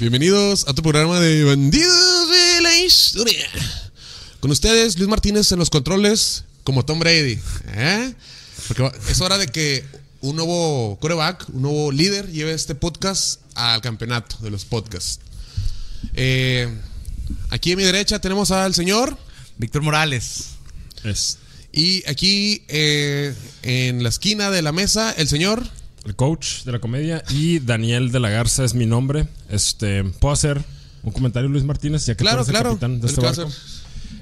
Bienvenidos a tu programa de Bandidos de la Historia. Con ustedes, Luis Martínez en los controles, como Tom Brady. ¿eh? Porque es hora de que un nuevo coreback, un nuevo líder, lleve este podcast al campeonato de los podcasts. Eh, aquí a mi derecha tenemos al señor. Víctor Morales. Es Y aquí eh, en la esquina de la mesa, el señor. El coach de la comedia y Daniel de la Garza es mi nombre. Este, ¿puedo hacer un comentario Luis Martínez? Ya que tú Claro, eres el claro. capitán de el este barco?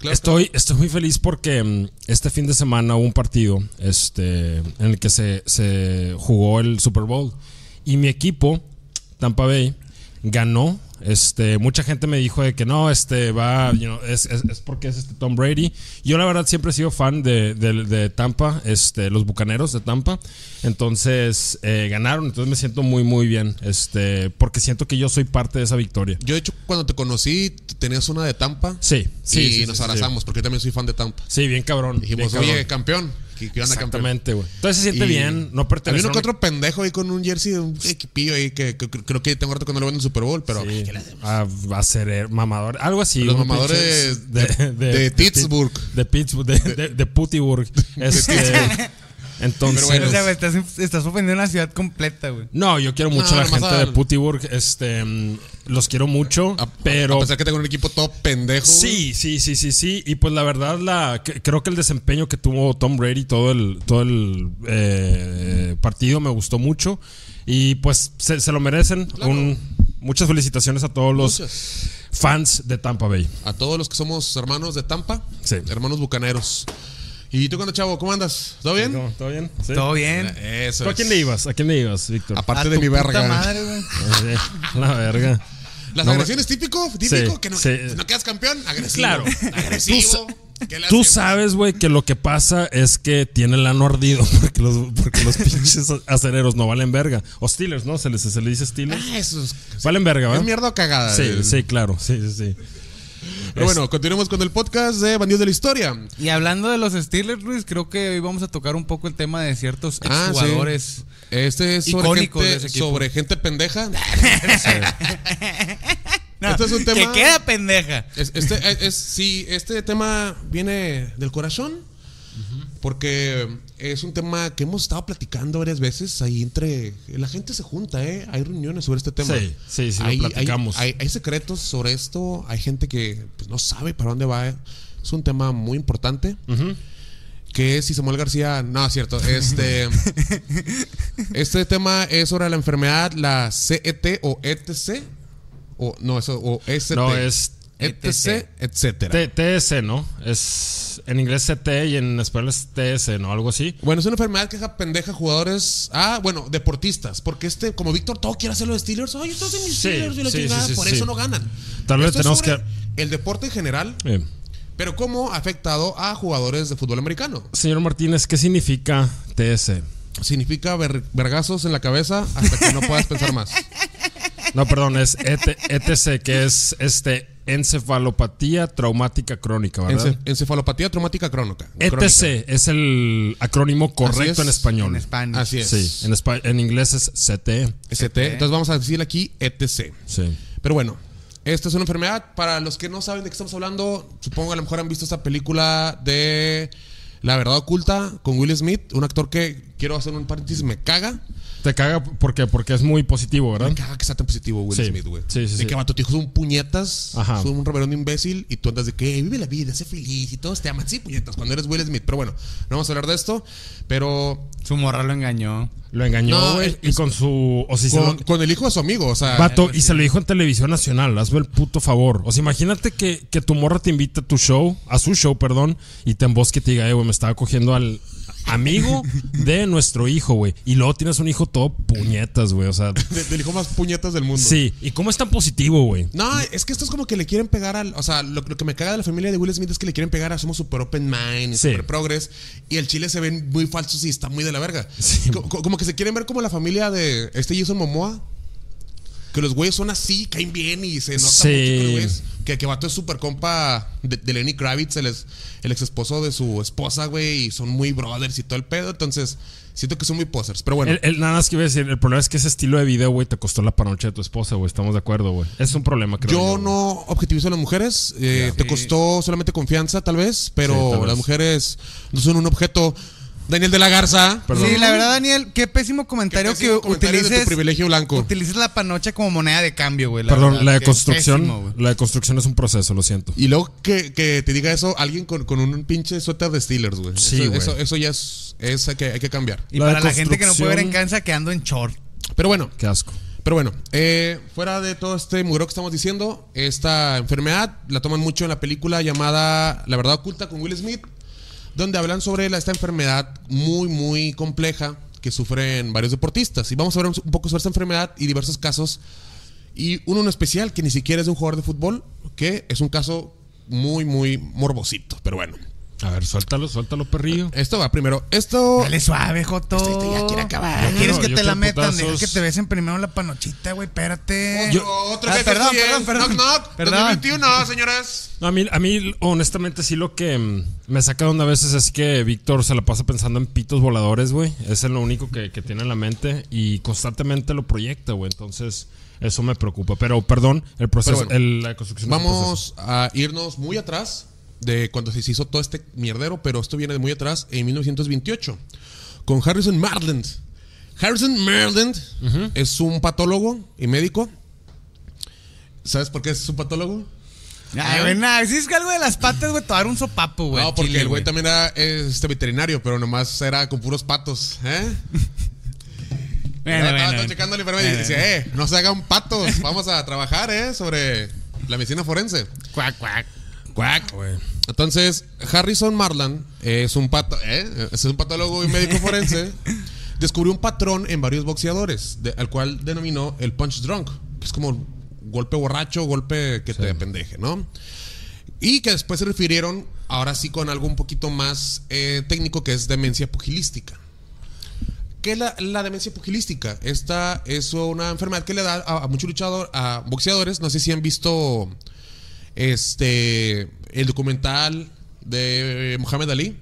Claro, Estoy, estoy muy feliz porque mm, este fin de semana hubo un partido este, en el que se, se jugó el Super Bowl y mi equipo, Tampa Bay, ganó. Este, mucha gente me dijo de que no, este va, you know, es, es- es porque es este Tom Brady. Yo la verdad siempre he sido fan de, de- de Tampa, este, los Bucaneros de Tampa. Entonces eh, ganaron, entonces me siento muy muy bien, este, porque siento que yo soy parte de esa victoria. Yo, de hecho, cuando te conocí, tenías una de Tampa. Sí, sí, y sí, nos sí, sí. abrazamos, porque yo también soy fan de Tampa. Sí, bien cabrón. Dijimos, bien oye, cabrón. campeón. Que, que. Exactamente, güey. Entonces se siente Y bien, no Había pertenece uno a que otro pendejo ahí con un jersey de un equipillo ahí que, que- que creo que tengo rato que no lo ven en el Super Bowl, pero Sí, ¿qué le hacemos? a, ser eh, mamador, algo así. Los mamadores pinches de- de Pittsburgh. De Pittsburgh, de, de, de Putiburg. Este, entonces, Pero bueno, O sea, estás, estás ofendiendo a la ciudad completa, güey. no, yo quiero mucho No, a la gente al- de Putiburg. Este, mm, los quiero mucho, a, pero a pesar que tengo un equipo todo pendejo. Sí, sí, sí, sí, sí. Y pues la verdad, la, que- creo que el desempeño que tuvo Tom Brady todo el, todo el eh, partido me gustó mucho. Y pues se, se lo merecen. Claro. Un- muchas felicitaciones a todos los Muchas. fans de Tampa Bay. A todos los que somos hermanos de Tampa, Sí. hermanos bucaneros. ¿Y tú cuando chavo? ¿Cómo andas? ¿Todo bien? ¿Cómo? ¿Todo bien? ¿Sí? Todo bien. Eso. ¿Tú a es. quién le ibas? ¿A quién le ibas, Víctor? Aparte A de tu mi puta verga. madre, güey. Sí, La verga. Las No, agresiones típico, típico, Sí, que no, sí. no quedas campeón, agresivo. Claro. Agresivo. ¿Qué le Tú sabes, güey, que lo que pasa es que tiene el ano ardido porque los, porque los pinches acereros no valen verga. O Steelers, ¿no? Se les, se les dice Steelers. Ah, eso es, Valen verga, es ¿verdad? mierda o cagada. Sí, El- sí, claro. Sí, sí, sí. Pero bueno, continuemos con el podcast de Bandidos de la Historia. Y hablando de los Steelers, Luis, creo que hoy vamos a tocar un poco el tema de ciertos Ah, exjugadores. Este es sobre gente, sobre pendeja. No, Este es un tema- Que queda pendeja. Es- este, es, es- sí, este tema viene del corazón. Porque es un tema que hemos estado platicando varias veces ahí entre... La gente se junta, ¿eh? Hay reuniones sobre este tema. Sí, sí, sí, lo hay, platicamos. Hay, hay- hay secretos sobre esto. Hay gente que pues, no sabe para dónde va. Es un tema muy importante. Que es si Samuel García... No, es cierto. Este, este tema es sobre la enfermedad, la CET o ETC. O, no, eso, o ST. No, es ETC, etcétera. T- TS, ¿no? Es en inglés CT y en español es TS, ¿no? Algo así. Bueno, es una enfermedad que deja pendeja a jugadores. Ah, bueno, deportistas. Porque este, como Víctor, todo quiere hacerlo de Steelers. Ay, estás en mis Sí, Steelers y la sí, chingada. sí, Por eso no ganan. Tal vez Esto es tenemos sobre que- El deporte en general, Eh, pero cómo ha afectado a jugadores de fútbol americano. Señor Martínez, ¿qué significa TS? Significa ver- vergazos en la cabeza hasta que no puedas pensar más. No, perdón, es ET ETC, que es este encefalopatía traumática crónica, ¿verdad? Ence- encefalopatía traumática crónica. ETC crónica. es el acrónimo correcto es. en español. En español. Así es. Sí, en, en inglés es CT. ST. Entonces vamos a decir aquí ETC. Sí. Pero bueno, esta es una enfermedad. Para los que no saben de qué estamos hablando, supongo a lo mejor han visto esta película de La verdad oculta con Will Smith, un actor que quiero hacer un paréntesis, me caga. Te caga porque, porque es muy positivo, ¿verdad? Me caga que sea tan positivo Will Sí. Smith, güey. Sí, sí, de sí. que vato, tu hijo es un puñetas, Ajá. es un reverendo imbécil y tú andas de que "Eh, vive la vida, sé feliz y todos te aman. Sí, puñetas, cuando eres Will Smith. Pero bueno, no vamos a hablar de esto. Pero Su morra lo engañó. Lo engañó, No, güey. y con su. O si se con, lo- con el hijo de su amigo, o sea. Vato, y se lo dijo en televisión nacional. Hazme el puto favor. O sea, imagínate que, que tu morra te invita a tu show, a su show, perdón, y te embosque y te diga, eh, güey, me estaba cogiendo al amigo de nuestro hijo, güey. Y luego tienes un hijo todo puñetas, güey. O sea, de- del hijo más puñetas del mundo. sí. ¿Y cómo es tan positivo, güey? No, es que esto es como que le quieren pegar al. O sea, lo, lo que me caga de la familia de Will Smith es que le quieren pegar a somos super open mind, Sí. super progress. Y el chile se ven muy falsos y está muy de la verga. Sí. Co- co- como que se quieren ver como la familia de este Jason Momoa. Que los güeyes son así, caen bien y se nota Sí. mucho que los güeyes Que, que vato es súper compa de, de Lenny Kravitz, el, ex, el ex esposo de su esposa, güey. Y son muy brothers y todo el pedo. Entonces, siento que son muy posers. Pero bueno. El, el- nada más que iba a decir, el problema es que ese estilo de video, güey, te costó la panoche de tu esposa, güey. Estamos de acuerdo, güey. Es un problema, creo Yo no objetivizo a las mujeres. eh, te costó solamente confianza, tal vez. Pero Sí, tal vez. las mujeres no son un objeto. Daniel de la Garza. Perdón. Sí, la verdad, Daniel, qué pésimo comentario Qué pésimo que comentario de tu utilices. privilegio blanco. Utilices la panocha como moneda de cambio, güey. la Perdón, verdad, la pésimo, güey. la deconstrucción es un proceso, lo siento. Y luego que, que te diga eso alguien con, con un pinche suéter de Steelers, güey. Sí, eso, güey. eso, eso ya es, es hay, que, hay que cambiar. Y La para la gente que no puede ver en cansa quedando en short. Pero bueno, Qué asco. pero bueno, eh, fuera de todo este muro que estamos diciendo, esta enfermedad la toman mucho en la película llamada La verdad oculta con Will Smith, donde hablan sobre la- esta enfermedad muy, muy compleja que sufren varios deportistas. Y vamos a ver un poco sobre esta enfermedad y diversos casos. Y uno especial que ni siquiera es de un jugador de fútbol, que es un caso muy, muy morbosito. Pero bueno, A ver, suéltalo, suéltalo, perrillo. esto va primero. Esto. Dale suave, Joto. Este ya quiere acabar. Ya quieres No, que te la metan. Deja que te besen primero la panochita, güey. Espérate. Otro, otro Ah, que perdón, perdón, perdón. Knock Knock Perdón. 2021, señores. No, a mí, a mí, honestamente, sí lo que me saca de onda a veces es que Víctor se la pasa pensando en pitos voladores, güey. Es lo único que, que tiene en la mente y constantemente lo proyecta, güey. Entonces, eso me preocupa. Pero, perdón, el proceso, Pero bueno, el- la construcción. Vamos a irnos muy atrás de cuando se hizo todo este mierdero, pero esto viene de muy atrás, en 1928, con Harrison Marland. Harrison Marland es un patólogo y médico. ¿Sabes por qué es un patólogo? Ay, güey, nada. Si es que algo de las patas, güey, te dar un sopapo, güey. no, porque Chile, el güey también era este veterinario, pero nomás era con puros patos. ¿eh? Bueno, Estaba- bueno, estaba bueno. checando la enfermedad y decía, eh, no se hagan patos, vamos a trabajar, eh, sobre la medicina forense. Cuac, cuac. Quack, Entonces, Harrison Marland es un pato, ¿eh? es un patólogo y médico forense. descubrió un patrón en varios boxeadores, de- al cual denominó el punch drunk, que es como golpe borracho, golpe que te pendeje, ¿no? Y que después se refirieron, ahora sí, con algo un poquito más eh, técnico, que es demencia pugilística. ¿Qué es la, la demencia pugilística? Esta es una enfermedad que le da a, a muchos luchadores, a boxeadores. No sé si han visto este el documental de Muhammad Ali.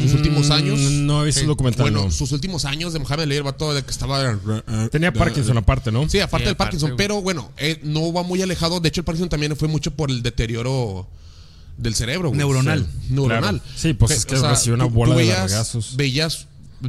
Sus últimos años. Mm, no he visto el documental, Bueno, no. sus últimos años de Muhammad Ali, el vato de que estaba. Tenía Parkinson aparte, ¿no? Sí, aparte Sí, del aparte, Parkinson, güey. pero bueno, eh, no va muy alejado. De hecho, el Parkinson también fue mucho por el deterioro del cerebro. güey. Neuronal. Sí, neuronal. Claro. Sí, pues es que recibió una bola de veías, vergazos. Veías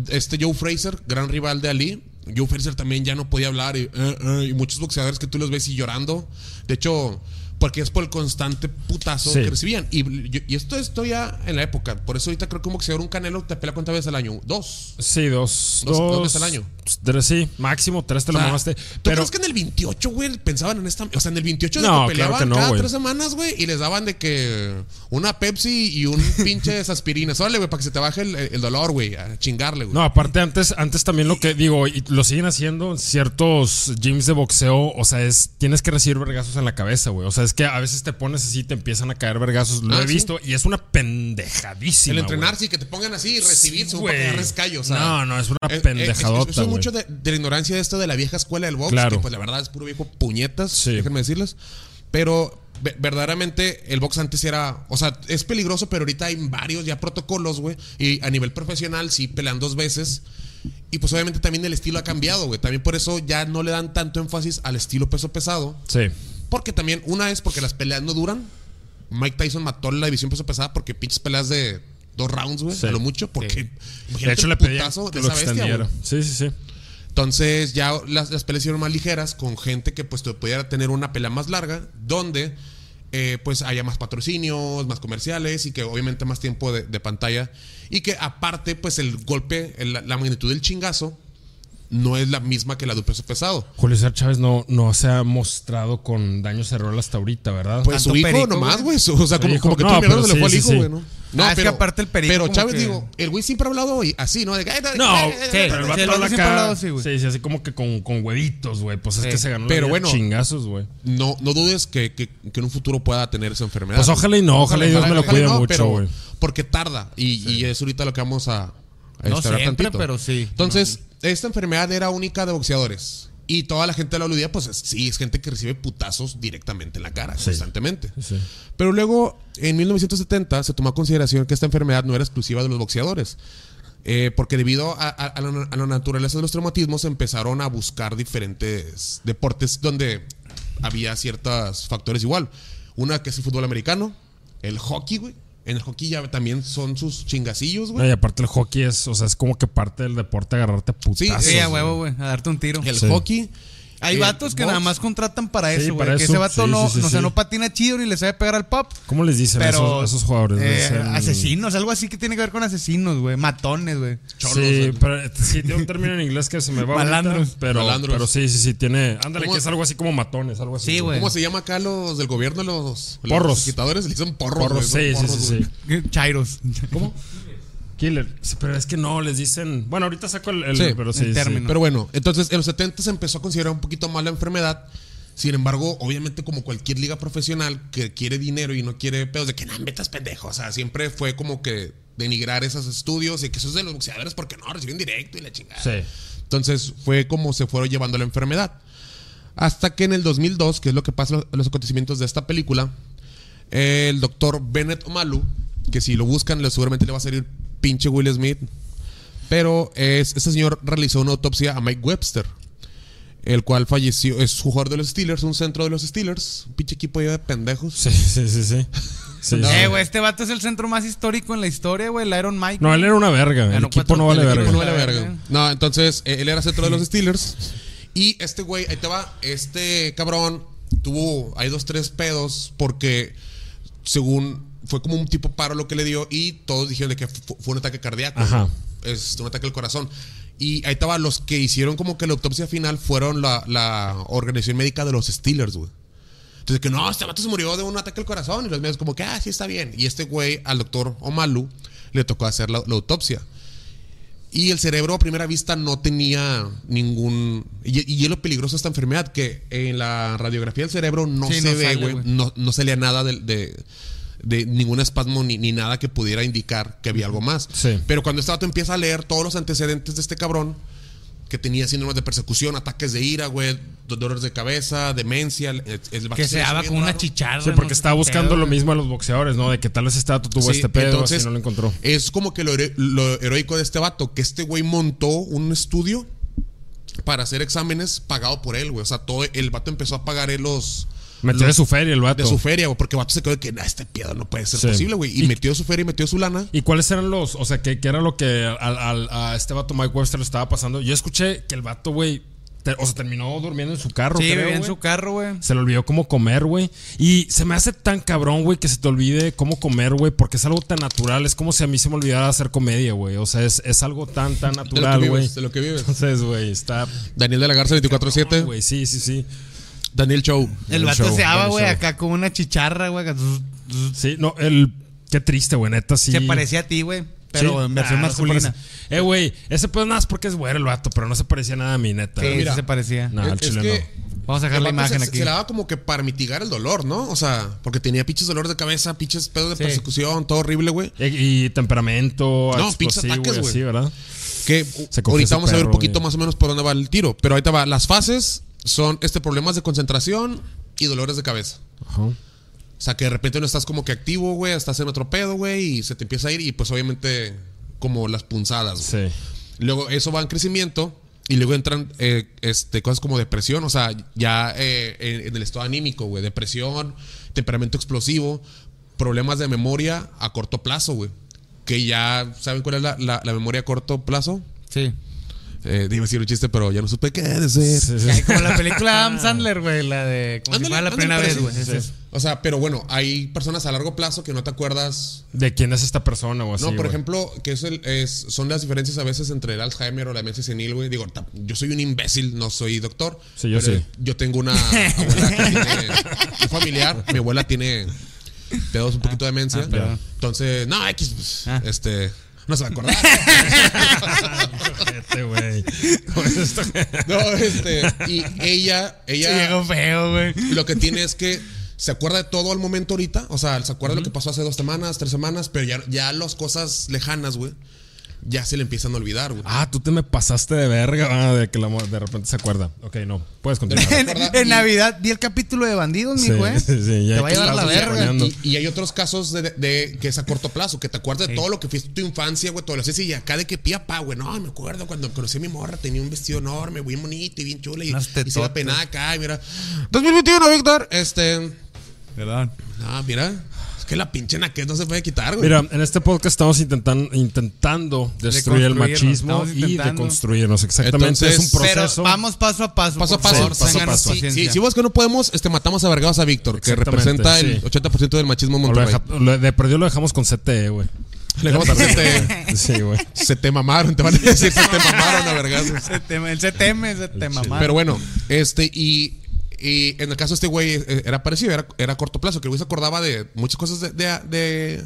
este Joe Fraser, gran rival de Ali. Joe Fraser también ya no podía hablar y, eh, eh, y muchos boxeadores que tú los ves y llorando. De hecho, porque es por el constante putazo Sí. que recibían. Y, y esto esto ya en la época. Por eso ahorita creo que un boxeador, un canelo, te pelea cuántas veces al año. Dos. Sí, dos. Dos- Dos, dos veces al año. Tres, sí, máximo tres te lo O sea, mamaste. ¿Tú Pero crees que en el 28, güey, pensaban en esta. O sea, en el 28 de No, que claro peleaban que no, cada güey. tres semanas, güey, y les daban de que una Pepsi y un pinche aspirinas. Órale, güey, para que se te baje el, el dolor, güey, a chingarle, güey. No, aparte antes, antes también lo que digo, y lo siguen haciendo en ciertos gyms de boxeo, o sea, es tienes que recibir vergazos en la cabeza, güey. O sea, es que a veces te pones así y te empiezan a caer vergazos. Lo Ah, he sí. visto y es una pendejadísima. el entrenar, sí, que te pongan así y recibir, Sí, sea. No, no, es una Eh, eh, pendejadota, Eso es güey. mucho de, de la ignorancia de esto de la vieja escuela del box, Claro. que pues la verdad es puro viejo puñetas, Sí. déjenme decirles. Pero ve- verdaderamente el box antes era, o sea, es peligroso, pero ahorita hay varios ya protocolos, güey. Y a nivel profesional sí pelean dos veces. Y pues obviamente también el estilo ha cambiado, güey. También por eso ya no le dan tanto énfasis al estilo peso pesado. Sí. Porque también, una es porque las peleas no duran. Mike Tyson mató la división peso pesada porque pinches peleas de dos rounds, güey, Sí. a lo mucho. Porque De imagínate hecho, le putazo de lo esa bestia. Sí, sí, sí. Entonces ya las, las peleas hicieron más ligeras con gente que pues te pudiera tener una pelea más larga donde eh, pues haya más patrocinios, más comerciales y que obviamente más tiempo de, de pantalla y que aparte pues el golpe, el- la magnitud del chingazo no es la misma que la de un peso pesado. Julio César Chávez no, no se ha mostrado con daño cerebral hasta ahorita, ¿verdad? Pues su Tanto hijo perico, nomás, güey. O sea, como, que No, tú mierda pero se le sí, fue al sí, hijo, sí. güey, ¿no? No, Ah, es que aparte el perico Pero Chávez, que- digo, el güey siempre ha hablado así, ¿no? De No, sí, pero el sí, vato el habla vato siempre ha hablado así, güey. Sí, sí, así como que con, con huevitos, güey. Pues es Sí. que se ganó la Pero bueno. chingazos, güey. No, no dudes que, que- que en un futuro pueda tener esa enfermedad. Pues ojalá y no, ojalá y Dios me lo cuide mucho, pero- güey. Porque tarda. Y, y es ahorita lo que vamos a, a No siempre, tantito. pero sí. Entonces, esta enfermedad era única de boxeadores. Y toda la gente lo aludía, pues es- sí, es gente que recibe putazos directamente en la cara, constantemente. Sí. Pero luego, en 1970, se tomó a consideración que esta enfermedad no era exclusiva de los boxeadores. Eh, porque debido a, a- a la, a la naturaleza de los traumatismos, empezaron a buscar diferentes deportes donde había ciertos factores igual. Una que es el fútbol americano, el hockey, güey. En el hockey ya también son sus chingacillos, güey. y aparte el hockey es, o sea, es como que parte del deporte agarrarte putazos. Sí, Sí, a huevo, güey. A darte un tiro. El Sí. hockey. Hay eh, vatos que box. nada más contratan para Sí, eso, güey. para Que eso. ese vato Sí, no, sí, sí, no, o sea, sí. no patina chido ni le sabe pegar al pop. ¿Cómo les dicen Pero esos, esos jugadores? eh, Dicen- asesinos, algo así que tiene que ver con asesinos, güey. Matones, güey. Sí, pero sí tiene un término en inglés que se me va ahorita, Malandros. pero, Malandros. pero sí, sí, sí, tiene. Ándale, ¿Cómo? que es algo así como matones, algo así. Sí, güey. ¿Cómo se llama acá los del gobierno? Los, Porros. los quitadores le dicen porros. Porros, güey, sí, sí, porros, sí, güey. sí. Chairos. ¿Cómo? Killer. Sí, pero es que no, les dicen. Bueno, ahorita saco el. el- Sí, pero sí, el sí. término. Pero bueno, entonces en los 70 se empezó a considerar un poquito más la enfermedad. Sin embargo, obviamente, como cualquier liga profesional que quiere dinero y no quiere pedos de que no metas pendejo. O sea, siempre fue como que denigrar esos estudios y que eso es de los boxeadores porque no reciben directo y la chingada. Sí. Entonces fue como se fueron llevando la enfermedad. Hasta que en el 2002, que es lo que pasa en los acontecimientos de esta película, el doctor Bennett Omalu, que si lo buscan, le- seguramente le va a salir pinche Will Smith. Pero es, este señor realizó una autopsia a Mike Webster, el cual falleció. Es jugador de los Steelers, un centro de los Steelers, un pinche equipo de pendejos. Sí, sí, sí, sí. Sí, No. Eh, güey, este vato es el centro más histórico en la historia, güey. El Iron Mike. No, él era una verga. El Ganó equipo cuatro- no vale el verga. equipo No vale verga. verga. No, entonces eh, él era centro de los Steelers. Y este güey, ahí te va, este cabrón tuvo, hay dos, tres pedos porque según fue como un tipo paro lo que le dio y todos dijeron de que fu- fue un ataque cardíaco. Ajá. Es un ataque al corazón. Y ahí estaba, los que hicieron como que la autopsia final fueron la, la organización médica de los Steelers, güey. Entonces, que no, este vato se murió de un ataque al corazón. Y los medios, como que, ah, sí, está bien. Y este güey, al doctor Omalu, le tocó hacer la, la autopsia. Y el cerebro a primera vista no tenía ningún... Y, y es lo peligroso de esta enfermedad, que en la radiografía del cerebro no Sí, se no ve, güey. No, no salía nada de, de, de ningún espasmo ni, ni nada que pudiera indicar que había algo más. Sí. Pero cuando este vato empieza a leer todos los antecedentes de este cabrón, que tenía síndromes de persecución, ataques de ira, güey, dolores de cabeza, demencia, el, el vato Que se daba con una raro. chicharra. Sí, porque estaba buscando pedo, lo mismo a los boxeadores, ¿no? De que tal vez este dato tuvo Sí, este pedo, entonces, así no lo encontró. Es como que lo heroico de este vato, que este güey montó un estudio para hacer exámenes pagado por él, güey. O sea, todo el vato empezó a pagar él los. Metió de su feria el vato. De su feria, güey. Porque el vato se quedó de que, nah, este pedo no puede ser Sí. posible, güey. Y, Y- metió su feria y metió su lana. ¿Y cuáles eran los, o sea, qué, qué era lo que al, al- a este vato Mike Webster le estaba pasando? Yo escuché que el vato, güey, o sea, terminó durmiendo en su carro, Sí, creo, en su carro, güey. Se le olvidó cómo comer, güey. Y se me hace tan cabrón, güey, que se te olvide cómo comer, güey, porque es algo tan natural. Es como si a mí se me olvidara hacer comedia, güey. O sea, es, es algo tan, tan De lo que natural, güey. vives, de lo que vives. Entonces, güey, está. Daniel de la Garza, 24-7. Güey, sí, sí, sí. Daniel Show. El vato se daba, güey, acá con una chicharra, güey. Sí, no, el. Qué triste, güey, neta, sí. Se parecía a ti, güey. Pero Sí. en versión Ah, masculina. eh, güey, ese pues nada más porque es güero el vato, pero no se parecía nada a mi neta. Sí, güey. mira. sí se parecía. No, al Es- es chile que no. Vamos a dejar la imagen se, aquí. Se la daba como que para mitigar el dolor, ¿no? O sea, porque tenía pinches dolores de cabeza, pinches pedos de Sí. persecución, todo horrible, güey. Y, y temperamento, No, pinches ataques, güey. así, ¿verdad? Que Se ahorita vamos a ver un poquito más o menos por dónde va el tiro. Pero ahorita va. Las fases son este problemas de concentración y dolores de cabeza. Ajá. O sea, que de repente no estás como que activo, güey, estás en otro pedo, güey, y se te empieza a ir y pues obviamente como las punzadas. güey. Sí. Luego eso va en crecimiento y luego entran eh, este, cosas como depresión, o sea, ya eh, en, en el estado anímico, güey, depresión, temperamento explosivo, problemas de memoria a corto plazo, güey. Que ya, ¿saben cuál es la, la- la memoria a corto plazo? Sí. Eh, iba a decir un chiste, pero ya no supe qué decir. Sí, sí, Ay, sí. como la película de Adam Sandler, güey. La de. Como si Ándale, fuera la ándale, primera pero vez, güey. O sea, pero bueno, hay personas a largo plazo que no te acuerdas ¿De quién es esta persona o así? No, por ejemplo, que es el- es- son las diferencias a veces entre el Alzheimer o la demencia senil, güey. Digo, yo soy un imbécil, no soy doctor. Sí, yo pero sí. Yo tengo una abuela que tiene un familiar. Mi abuela tiene pedos un poquito de demencia. ah. Entonces, no, X, pues, Ah. este, no se va a acordar. Este, no, este, y ella, ella, feo, güey. lo que tiene es que se acuerda de todo al momento ahorita. O sea, se acuerda de lo que pasó hace dos semanas, tres semanas, pero ya, ya las cosas lejanas, güey. Ya se le empiezan a olvidar, güey. Ah, tú te me pasaste de verga, ah, de que la de repente se acuerda. Ok, no, puedes continuar. En, Navidad vi el capítulo de bandidos, mi güey. sí, sí, ya Te va a que llevar la verga. Y, y hay otros casos de, de- que es a corto plazo, que te acuerdas de todo lo que fuiste tu infancia, güey, todo lo así, y acá de que pía pa, güey. No, me acuerdo cuando conocí a mi morra, tenía un vestido enorme, bien bonito y bien chula, y, y se tetotas. penada acá, y mira. 2021, Víctor. Este. ¿Verdad? Ah, mira. Que la pinche naquez no se puede quitar, güey. Mira, en este podcast estamos intentan, intentando destruir el machismo y deconstruirnos. Exactamente, Entonces, es un proceso. Pero vamos paso a paso. Paso a paso, favor, paso a paso. Sí, sí, si vos que no podemos, este, matamos a vergados a Víctor, que representa el sí. 80% del machismo en O lo Monterrey. deja- lo- de perdió lo dejamos con CTE, güey. Le dejamos a te, Sí, güey. se te mamaron, te van a decir se te mamaron a vergazos. Se teme, el CTM, ese tema mal. Pero bueno, este, y, y en el caso de este güey eh, era parecido, era, era corto plazo, que el güey se acordaba de muchas cosas de, de- de-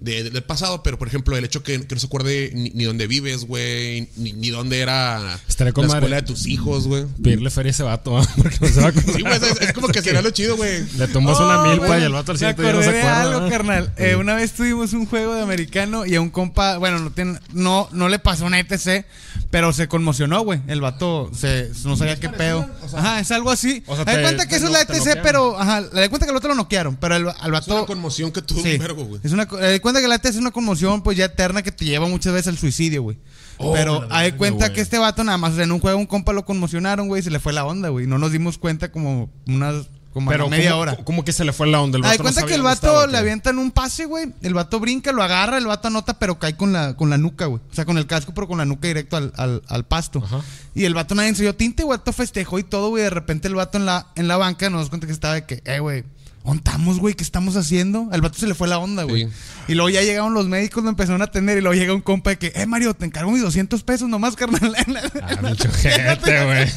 de- del pasado, pero por ejemplo, el hecho que, que no se acuerde ni, ni dónde vives, güey, ni, ni dónde era con la madre. escuela de tus hijos, güey. Pedirle feria a ese vato, porque no se va a acordar. Sí, güey, es, es como que será lo chido, güey. Le tumbas Oh, una milpa y el vato al siguiente día no se acuerda. algo, carnal. Eh, una vez tuvimos un juego de americano y a un compa, bueno, no tiene, no, no le pasó una ETC, pero se conmocionó, güey. El vato se, no sabía qué pedo. ajá, es algo así. O sea, te- cuenta que eso es la ETC, noquearon. pero, ajá, le da cuenta que al otro lo noquearon, pero el, al Es una vato. conmoción que tuvo Sí, un vergo, güey. es una, cuenta que la es una conmoción, pues ya eterna que te lleva muchas veces al suicidio, güey. Oh, pero hay cuenta que este vato nada más, o sea, en un juego un compa lo conmocionaron, güey, y se le fue la onda, güey. No nos dimos cuenta como unas, como Pero media ¿cómo- hora. ¿Cómo que se le fue la onda? El Hay vato no cuenta que el vato estaba, le avientan un pase, güey. El vato brinca, lo agarra, el vato anota, pero cae con la, con la nuca, güey. O sea, con el casco, pero con la nuca directo al, al, al pasto. Ajá. Y el vato nadie ensayó tinte, güey. El vato festejó y todo, güey. De repente el vato en la, en la banca nos cuenta que estaba de que, eh, güey. ¿Dónde estamos, güey? ¿Qué estamos haciendo? Al vato se le fue la onda, güey. Sí. Y luego ya llegaron los médicos, lo empezaron a atender. Y luego llega un compa de que, eh, Mario, te encargo mis 200 pesos nomás, carnal. Ah, pinche ojete, güey.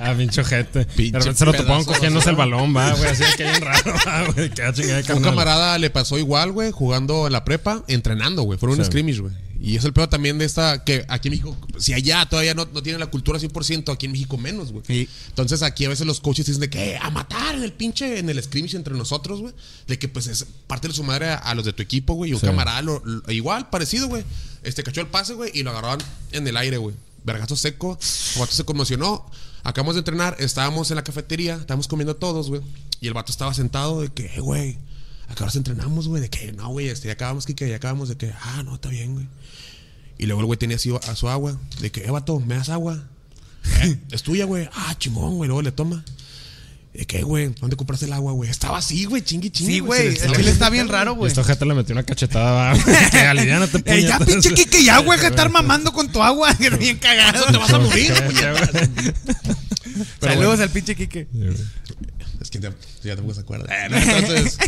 Ah, pinche ojete. Pinche De repente se lo de cogiéndose el balón, va, güey. Así que bien raro, va, güey. Un carnal. camarada le pasó igual, güey, jugando en la prepa, entrenando, güey. Fueron un Sí. scrimmage, güey. Y es el peor también de esta, que aquí en México, si allá todavía no, no tienen la cultura 100%, aquí en México menos, güey. Sí. Entonces aquí a veces los coaches dicen de que "Eh, a matar en el pinche, en el scrimmage entre nosotros, güey. De que pues es parte de su madre a, a los de tu equipo, güey. Y un Sí. camarada lo- lo- igual, parecido, güey. Este cachó el pase, güey, y lo agarraban en el aire, güey. Vergazo seco. El vato se conmocionó. Acabamos de entrenar, estábamos en la cafetería, estábamos comiendo todos, güey. Y el vato estaba sentado de que, "Eh, güey, ¿a qué horas entrenamos, güey? De que, no, güey, este, ya acabamos, que ya acabamos, de que, ah, no, está bien, güey. Y luego el güey tenía así a su agua, de que, eh, vato, ¿me das agua? "Eh, es tuya, güey. Ah, chingón, güey. Luego le toma. ¿De qué, güey? ¿Dónde compraste el agua, güey? Estaba así, güey, chingui, chingui. Sí, güey. El chile está bien raro, güey. esta ojete le metió una cachetada, Que aliviánate, Eh, ya, puñetas. pinche Kike, ya, güey, que estar mamando con tu agua. Que bien cagado. Te vas a morir, Saludos bueno. al pinche Kike. Es que ya, ya tampoco se acuerda. Eh, no, Entonces,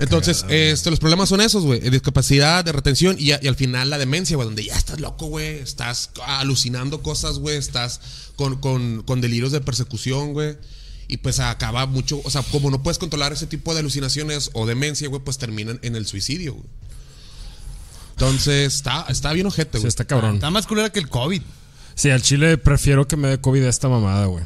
Entonces cagada, este, los problemas son esos, güey. Discapacidad, de retención y, a- y al final la demencia, güey. Donde ya estás loco, güey. Estás alucinando cosas, güey. Estás con, con, con delirios de persecución, güey. Y pues acaba mucho, o sea, como no puedes controlar ese tipo de alucinaciones o demencia, güey, pues terminan en el suicidio, güey. Entonces, está, está bien ojete, Sí, güey. está cabrón. Está más culera que el COVID. Sí, al chile prefiero que me dé COVID a esta mamada, güey.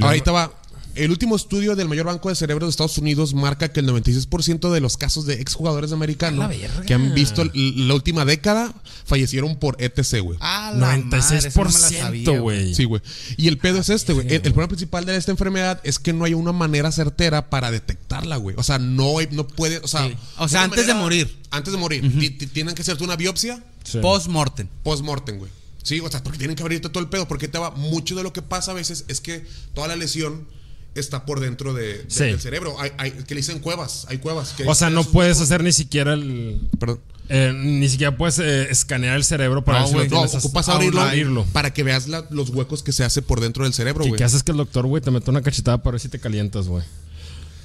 Ahorita va. El último estudio del mayor banco de cerebros de Estados Unidos marca que el 96% de los casos de exjugadores americanos que han visto la última década fallecieron por ETC, güey. Ah, la madre, esa no me la 96%, sabía, güey. Sí, güey. Y el pedo es este, güey. El, el problema principal de esta enfermedad es que no hay una manera certera para detectarla, güey. O sea, no, hay- no puede, o sea, Sí. O sea, antes de morir. Antes de morir. Ti- ti- Tienen que hacerte una biopsia Sí. Post-mortem. post-mortem, güey. Sí, o sea, porque tienen que abrirte todo el pedo. Porque te va. Mucho de lo que pasa a veces es que toda la lesión está por dentro de, de- Sí. del cerebro. Hay, hay- que le dicen cuevas. Hay cuevas. Que O sea, no puedes hacer ni siquiera el. Perdón. eh, ni siquiera puedes eh, escanear el cerebro para No, ver si lo No, ocupas abrirlo, abrirlo. para que veas la- los huecos que se hace por dentro del cerebro, ¿Y güey. qué haces que el doctor, güey, te mete una cachetada para ver si te calientas, güey?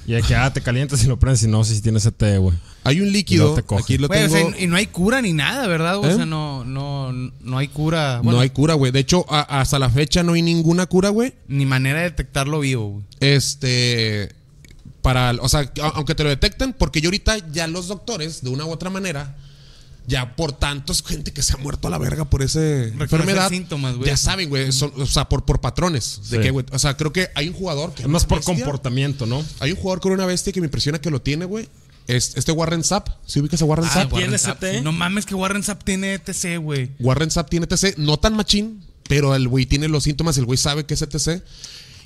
Y de que, ah, te calientas y lo prendes y no sé si tienes CT, güey. Hay un Y líquido. te coge. Aquí lo o tengo. sea, y no hay cura ni nada, ¿verdad? ¿Eh? O sea, no, no, no hay cura. no Bueno, hay cura, güey. De hecho, a- hasta la fecha no hay ninguna cura, güey. Ni manera de detectarlo vivo, güey. Este. Para. O sea, aunque te lo detecten, porque yo ahorita ya los doctores, de una u otra manera, ya por tantos gente que se ha muerto a la verga por esa enfermedad. síntomas, güey. Ya saben, güey. son- O sea, por, por patrones. De que, güey. O sea, creo que hay un jugador que. Más por bestia. comportamiento, ¿no? Hay un jugador con una bestia que me impresiona que lo tiene, güey. es- este Warren Sapp, ¿sí ubicas a Warren Ah, Sapp? ¿tiene Warren Sapp, ST? sí. No mames que Warren Sapp tiene ETC, güey. Warren Sapp tiene TC, no tan machín, pero el güey tiene los síntomas, el güey sabe que es ETC.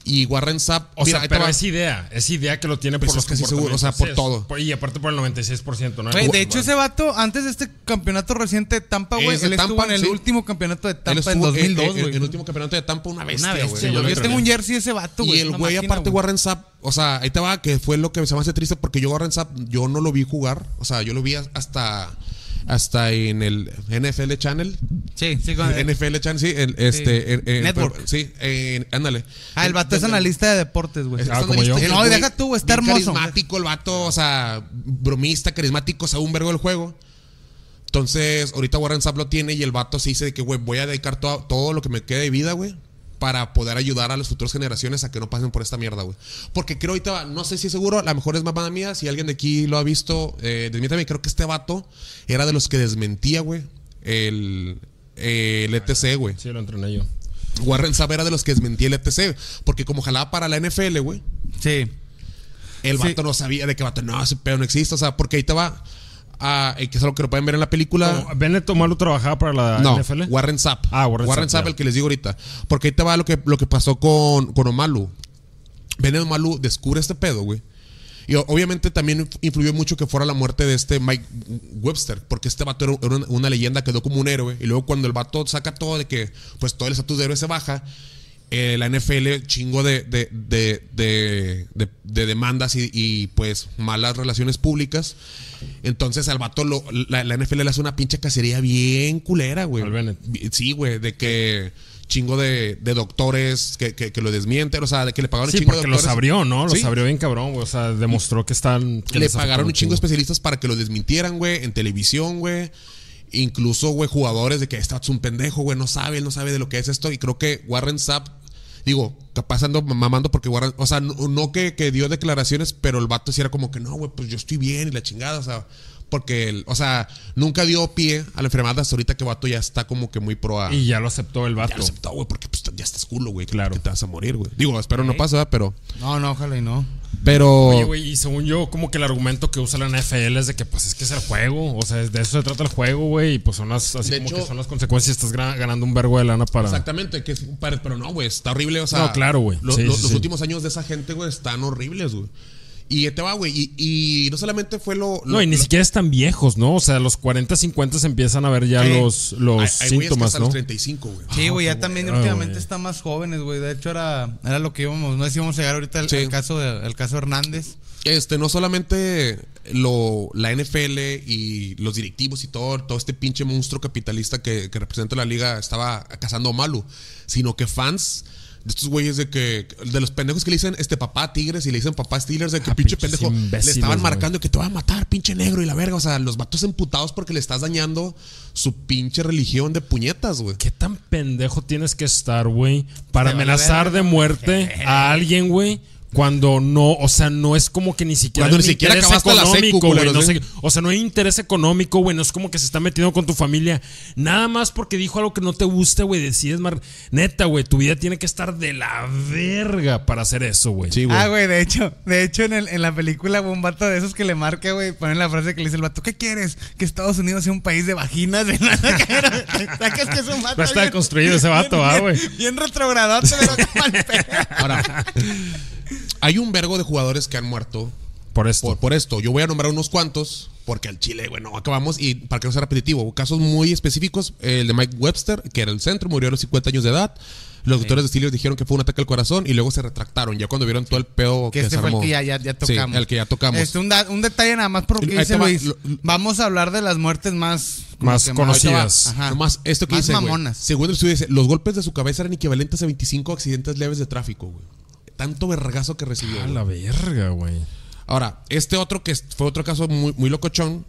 Y Warren Sapp, O mira, sea, pero va. es idea. Es idea que lo tiene Pues por los casi seguro, o sea, por todo. Sí, es- Y aparte por el 96%, ¿no? Güey, de hecho, ese vato, antes de este campeonato reciente de Tampa, güey, él estuvo Tampa, en el sí. último campeonato de Tampa en estuvo, eh, 2002, eh, güey. En el último campeonato de Tampa, una bestia, güey. yo Yo tengo un jersey de ese vato, güey. Y el güey, aparte. Warren Sapp, o sea, ahí te va, que fue lo que se me hace triste porque yo, Warren Sapp, yo no lo vi jugar. O sea, yo lo vi hasta, hasta en el NFL Channel. Sí, sí, con NFL Channel, sí. el- este, en- en- Network. Sí, en- ándale. Ah, el vato es analista de deportes, güey. Ah, como yo. y el No, deja tú, está bien hermoso. Carismático el vato, o sea, bromista, carismático, sabe un vergo del juego. Entonces, ahorita Warren Sapp lo tiene y el vato se dice de que, güey, voy a dedicar todo, todo lo que me quede de vida, güey, para poder ayudar a las futuras generaciones a que no pasen por esta mierda, güey. Porque creo ahorita, no sé si es seguro, a lo mejor es mamada mía, si alguien de aquí lo ha visto, eh, desmiéntame, creo que este vato era de los que desmentía, güey, el, el ETC, güey. Sí, lo entrené yo. Warren Sapp era de los que desmentía el ETC, porque como jalaba para la NFL, güey, Sí. el Sí. vato no sabía de qué vato, no, ese pedo no existe, o sea, porque ahí te va, a, que es algo que lo pueden ver en la película. Bennett Malo trabajaba para la No, NFL. Warren Sapp. Ah, Warren Sapp, Sapp, el que les digo ahorita. Porque ahí te va lo que, lo que pasó con, con Omalu. Bennett Omalu descubre este pedo, güey. Y obviamente también influyó mucho que fuera la muerte de este Mike Webster, porque este vato era, era una, una leyenda, quedó como un héroe. Y luego cuando el vato saca todo de que, pues todo el estatus de héroe se baja, eh, la NFL chingo de, de, de, de, de- de demandas y, y, pues malas relaciones públicas. Entonces al vato lo- la, la NFL le hace una pinche cacería bien culera, güey. Sí, güey, de que chingo de, de doctores que, que, que lo desmienten, o sea, de que le pagaron un chingo de porque los doctores. abrió, ¿no? Los Sí. abrió bien cabrón, güey. O sea, demostró que están. que Le pagaron un chingo de chingo. especialistas para que lo desmintieran, güey, en televisión, güey. Incluso, güey, jugadores de que vato es un pendejo, güey, no sabe, él no sabe de lo que es esto. Y creo que Warren Sapp, digo, capaz ando mamando porque Warren, o sea, no, no que, que dio declaraciones, pero el vato sí era como que no, güey, pues yo estoy bien y la chingada, o sea, porque, él, o sea, nunca dio pie a la enfermedad hasta ahorita que vato ya está como que muy pro a. Y ya lo aceptó el ya vato. lo aceptó, güey, porque pues, ya estás culo, güey. Claro. Que te vas a morir, güey. Digo, espero no pase, ¿verdad? pero. No, no, ojalá y no. Pero. Oye, güey, y según yo, como que el argumento que usa la NFL es de que, pues, es que es el juego. O sea, de eso se trata el juego, güey. Y pues son las, así De como hecho- que son las consecuencias. Estás ganando un vergo de lana para. Exactamente, que es un par- pero no, güey, está horrible, o sea. No, claro, güey. lo- Sí, lo- sí, los sí. últimos años de esa gente, güey, están horribles, güey. Y te va, güey, y, y no solamente fue lo. lo- No, y ni lo- siquiera están viejos, ¿no? O sea, a los 40, 50 se empiezan a ver ya los, los hay- hay güeyes que síntomas, hasta ¿no? los 35, güey. Sí, güey, ya también últimamente están más jóvenes, güey. De hecho, era, era lo que íbamos, no sé si íbamos a llegar ahorita al, Sí. al caso de, el caso Hernández. Este, no solamente lo, la NFL y los directivos y todo, todo este pinche monstruo capitalista que, que representa la liga estaba cazando a Malu, sino que fans de estos güeyes de que, de los pendejos que le dicen este papá Tigres y le dicen papá Steelers, de que Ah, pinche pendejo le estaban marcando que te va a matar, pinche negro y la verga. O sea, los vatos emputados porque le estás dañando su pinche religión de puñetas, güey. ¿Qué tan pendejo tienes que estar, güey, para amenazar de muerte a alguien, güey? Cuando no, o sea, no es como que ni siquiera Cuando ni siquiera acabaste la secu, económico, güey. culeros, no sé- o sea, no hay interés económico, güey. No es como que se está metiendo con tu familia. Nada más porque dijo algo que no te gusta, güey. Decides mar... Neta, güey. Tu vida tiene que estar de la verga para hacer eso, güey. Sí, güey. Ah, güey, de hecho, de hecho en, el- en la película, un vato de esos que le marca, güey, ponen la frase que le dice el vato, ¿qué quieres? Que Estados Unidos sea un país de vaginas. De nada, Sacas que es un vato Va a estar bien- construido ese vato, bien- ah, güey. Bien, bien retrogradote, pero. Ahora, hay un vergo de jugadores que han muerto Por esto. por, por esto. Yo voy a nombrar unos cuantos, porque al Chile, bueno, acabamos y para que no sea repetitivo, casos muy específicos, el de Mike Webster, que era el centro, murió a los 50 años de edad. Los doctores de Steelers dijeron que fue un ataque al corazón y luego se retractaron, ya cuando vieron todo el pedo Que que, este se fue el que ya, ya, ya Sí, tocamos. el que ya tocamos. Este, un, da- un detalle nada más por lo que Ahí dice te va, Luis. lo- Vamos a hablar de las muertes más... Más conocidas. Ajá. Nomás esto que Más dice, mamonas. Según el estudio dice, los golpes de su cabeza eran equivalentes a 25 accidentes leves de tráfico, güey. Tanto vergazo que recibió. A la verga, güey. Ahora, este otro que fue otro caso muy, muy locochón,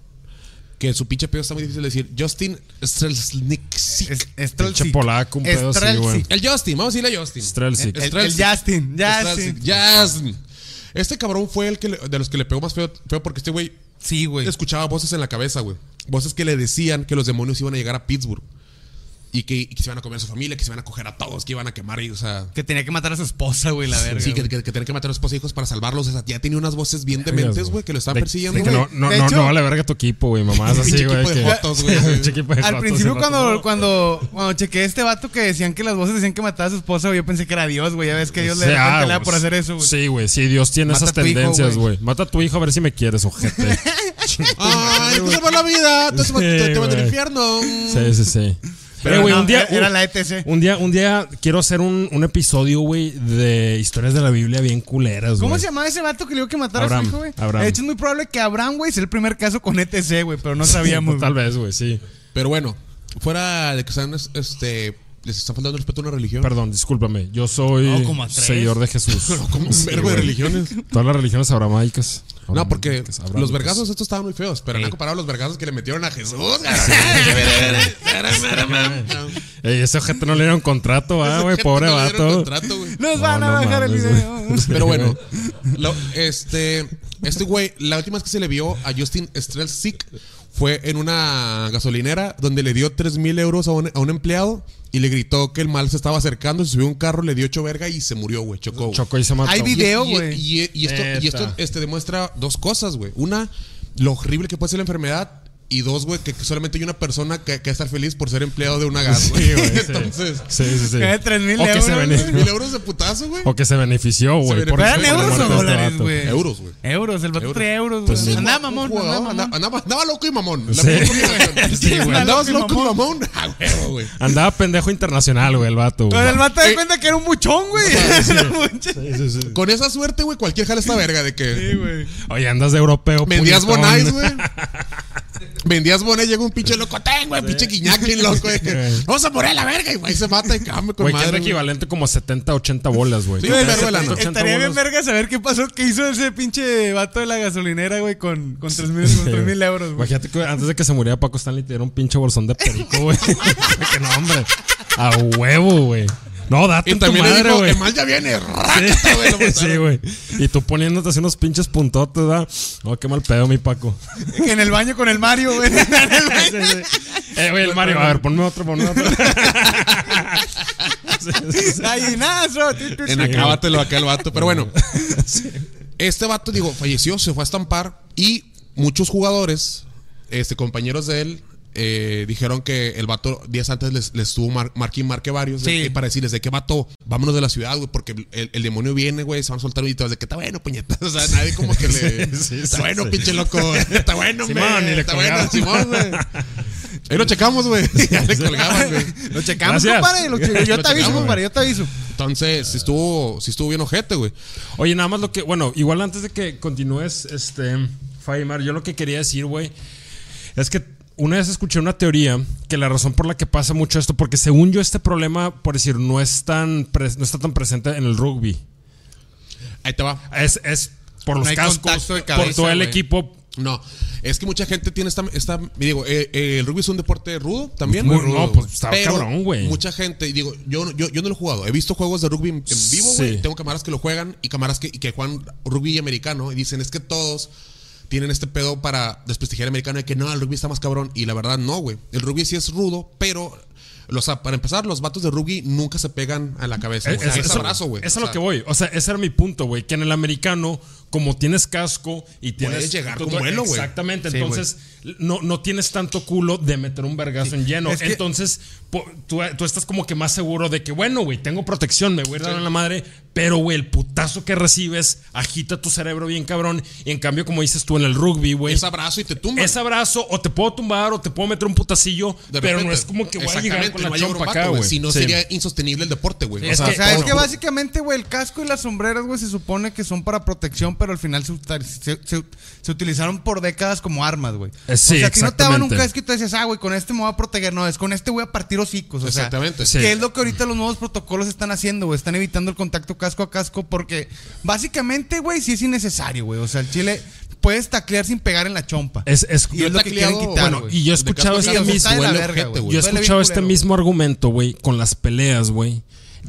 que su pinche pedo está muy difícil de decir. Justin Strelznik. Es- Pinche Strelzik. polaco, un pedo así, Strelzik. güey. El Justin, vamos a decirle a Justin. Strelzik. El. Justin. Justin. Justin. Este cabrón fue el que le- de los que le pegó más feo, feo porque este güey Sí, güey. escuchaba voces en la cabeza, güey. Voces que le decían que los demonios iban a llegar a Pittsburgh. Y que, y que se iban a comer a su familia, que se iban a coger a todos, que iban a quemar, y, o sea. Que tenía que matar a su esposa, güey, la verga. Sí, que, que, que tenían que matar a los esposos e hijos para salvarlos. O sea, ya tenía unas voces bien dementes, güey, que lo estaban De- persiguiendo, de güey. no, no, De no, hecho- no vale verga tu equipo, güey. Mamás así, güey. de de Al principio cuando, cuando, cuando chequé este vato que decían que las voces decían que mataba a su esposa, güey, yo pensé que era Dios, güey. Ya ves que Dios le da ah, pelea pues, por hacer eso, güey. Sí, güey. Sí, Dios tiene Mata esas tendencias, güey. Mata a tu hijo a ver si me quieres, ojete. Ay, te salvó la vida. Te, te, vas al infierno. Sí, sí, sí. Pero Eh, güey, no, un día. era- la ETC. Un día, un día quiero hacer un, un episodio, güey, de historias de la Biblia bien culeras, güey. ¿Cómo se llamaba ese vato que le dijo que matara a Abraham, su hijo, güey? De hecho, es muy probable que Abraham, güey, sea el primer caso con ETC, güey, pero no sabíamos. Tal vez, güey, sí. Pero bueno, fuera de que están, este, les están faltando respeto a una religión. Perdón, discúlpame. Yo soy No, como a tres. seguidor de Jesús. Como un Sí, de religiones. Todas las religiones abramaicas. No, porque Abramaicas, los vergazos estos estaban muy feos, pero no han comparado los vergazos que le metieron a Jesús. Ey, ese objeto no le dieron contrato, ah, güey, pobre No le dieron vato. contrato, güey. Nos No, van a no bajar el video. Pero bueno, lo- este, este güey, la última vez que se le vio a Justin Strelzik fue en una gasolinera donde le dio 3 mil euros a un, a un empleado y le gritó que el mal se estaba acercando, se subió a un carro, le dio ocho verga y se murió, güey, chocó. güey. Chocó y se mató. Hay video, y- güey. Y, y esto, y esto este, demuestra dos cosas, güey. Una, lo horrible que puede ser la enfermedad. Y dos, güey, que solamente hay una persona que, que está feliz por ser empleado de una gas, güey. Sí, güey, sí. Entonces, Sí, sí, sí. Que 3,000 O que se euros, mil euros de putazo, güey. O que se benefició, güey. Se por benefició, ¿Eran Por euros o de este dólares, güey? Euros, güey. Euros, el vato trae euros, Pues güey. sí. Andaba mamón, andaba mamón. andaba, andaba- andaba loco y mamón. La Sí. güey. Andabas Loco y mamón. Ah, huevo, güey. Andaba pendejo internacional, güey, el vato. Pero el vato de Eh, cuenta que era un buchón, güey. Sí, sí, sí. Con esa suerte, güey, cualquier jala esta verga de que Sí, güey. Oye, andas de europeo. vendías puñetón. bonais, güey. Vendías bonais, llega un pinche loco, ten, güey, pinche quiñac bien loco. que, Vamos a morir a la verga, y güey, se mata y cambia con Güey, que es madre. el güey. equivalente como 70, 80 bolas, güey. Sí, Güey, vergo de lana. 80 Estaría bien bolas. verga saber qué pasó, qué hizo ese pinche vato de la gasolinera, güey, con, con 3 mil con tres mil euros, güey. Imagínate que antes de que se muriera Paco Stanley te dieron un pinche bolsón de perico, güey. que no, hombre. A huevo, güey. No, date Y en tu también madre, güey. el mal ya viene. rácata, Sí, güey. Y tú poniéndote así unos pinches puntotes, ¿verdad? No, qué mal pedo, mi Paco. En el baño con el Mario, güey. Sí, sí. Eh, güey, el Mario, a ver, ponme otro, ponme otro. Sí, sí, sí. Gallinazo. En acábatelo acá el vato. Pero bueno, este vato, digo, falleció, se fue a estampar y muchos jugadores, este, compañeros de él, eh, dijeron que el vato días antes les, les estuvo mar, marque varios Sí. para decirles de qué vato, vámonos de la ciudad, güey, porque el, el demonio viene, güey, se van a soltar y de que está bueno, puñetas. O sea, nadie como que le. Sí, está sí, bueno, pinche loco. Está bueno, Simón, hombre. y le Está bueno. Simón, güey. Ahí lo checamos, güey. Ya le colgaban, güey. Lo checamos, Gracias. compadre. lo che- yo te aviso, compadre. Yo te aviso. Entonces, sí estuvo, sí estuvo bien ojete, güey. Oye, nada más lo que. Bueno, igual antes de que continúes, este. Faimar, yo lo que quería decir, güey, es que una vez escuché una teoría que la razón por la que pasa mucho esto, porque según yo, este problema, por decir, no es tan no está tan presente en el rugby. Ahí te va. Es, es por los cascos, de por todo el equipo. No, es que mucha gente tiene esta, esta digo, eh, eh, el rugby es un deporte rudo también. Muy Muy rudo, rudo, pues, está Pero cabrón, güey. Mucha gente, digo, yo, yo, yo no lo he jugado, he visto juegos de rugby en, vivo, güey. Sí. Tengo camaradas que lo juegan y camaradas que, y que juegan rugby americano y dicen, es que todos tienen este pedo para desprestigiar al americano de que no, el rugby está más cabrón. Y la verdad, no, güey. El rugby sí es rudo, pero... Los, para empezar, los vatos de rugby nunca se pegan a la cabeza. Es, es- abrazo, güey. Eso es lo que voy. O sea, ese era mi punto, güey. Que en el americano, como tienes casco y tienes. Puedes llegar con vuelo, güey. Exactamente. Sí, entonces, no, no tienes tanto culo de meter un vergazo en lleno. Que- entonces, tú, tú estás como que más seguro de que, bueno, güey, tengo protección, me voy a a dar en la madre. Pero, güey, el putazo que recibes agita tu cerebro bien cabrón. Y en cambio, como dices tú en el rugby, güey. Es abrazo y te tumba. Es abrazo, o te puedo tumbar, o te puedo meter un putacillo, De pero repente. no es como que voy a llegar con no la a llegar chompa acá, güey. Si no Sí. sería insostenible el deporte, güey. O que- sea, es que básicamente, güey, el casco y las sombreras, güey, se supone que son para protección, pero al final se, uta- se- se- se utilizaron por décadas como armas, güey. Eh, sí, o sea, a ti no te daban un casco y tú decías, ah, güey, con este me voy a proteger. No, es con este voy a partir hocicos. O sea, Exactamente. Sí. Que es lo que ahorita los nuevos protocolos están haciendo, güey. Están evitando el contacto casco a casco porque básicamente, güey, sí es innecesario, güey. O sea, el chile puedes taclear sin pegar en la chompa. Es, es, y es lo que quieren quitar, bueno, y yo he escuchado este mismo. Yo he escuchado este culero. mismo argumento, güey, con las peleas, güey.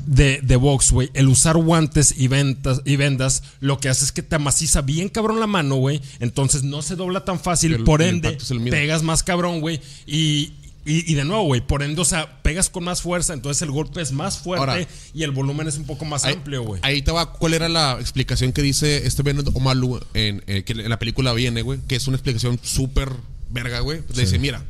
De, de box, güey. El usar guantes y, ventas, y vendas lo que hace es que te amaciza bien cabrón la mano, güey. Entonces no se dobla tan fácil. El- por el ende, pegas más cabrón, güey. Y Y, y de nuevo, güey, por ende, o sea, pegas con más fuerza, entonces el golpe es más fuerte Ahora, y el volumen es un poco más Ahí- amplio, güey. Ahí te va cuál era la explicación que dice este Bernard Omalu en, eh, que en la película viene, güey, que es una explicación súper verga, güey. Le Dice, mira,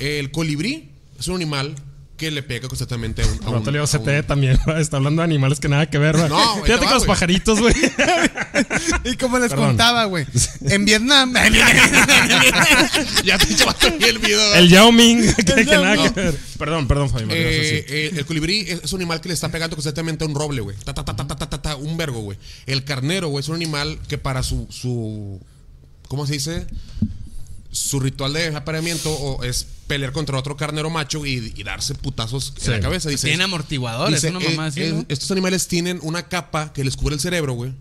el colibrí es un animal que le pega constantemente a un... a un- a CT un- también, ¿va? está hablando de animales que nada que ver, ¿va? No, Fíjate va, con los pajaritos, güey. Y como les Perdón. contaba, güey. En Vietnam. ya te echaste el video. el Yao Ming, que, que Yao nada que ver. Perdón, perdón, Fabi. Eh, eh, el colibrí es, es un animal que le está pegando constantemente a un roble, güey. Ta, ta, ta, ta, ta, ta, ta, ta, un vergo, güey. El carnero, güey, es un animal que para su, su ¿cómo se dice? Su ritual de apareamiento o es pelear contra otro carnero macho y, y darse putazos Sí. en la cabeza. Dice, Tiene amortiguadores, dice, una mamá eh, así, eh, ¿no? Estos animales tienen una capa que les cubre el cerebro, güey.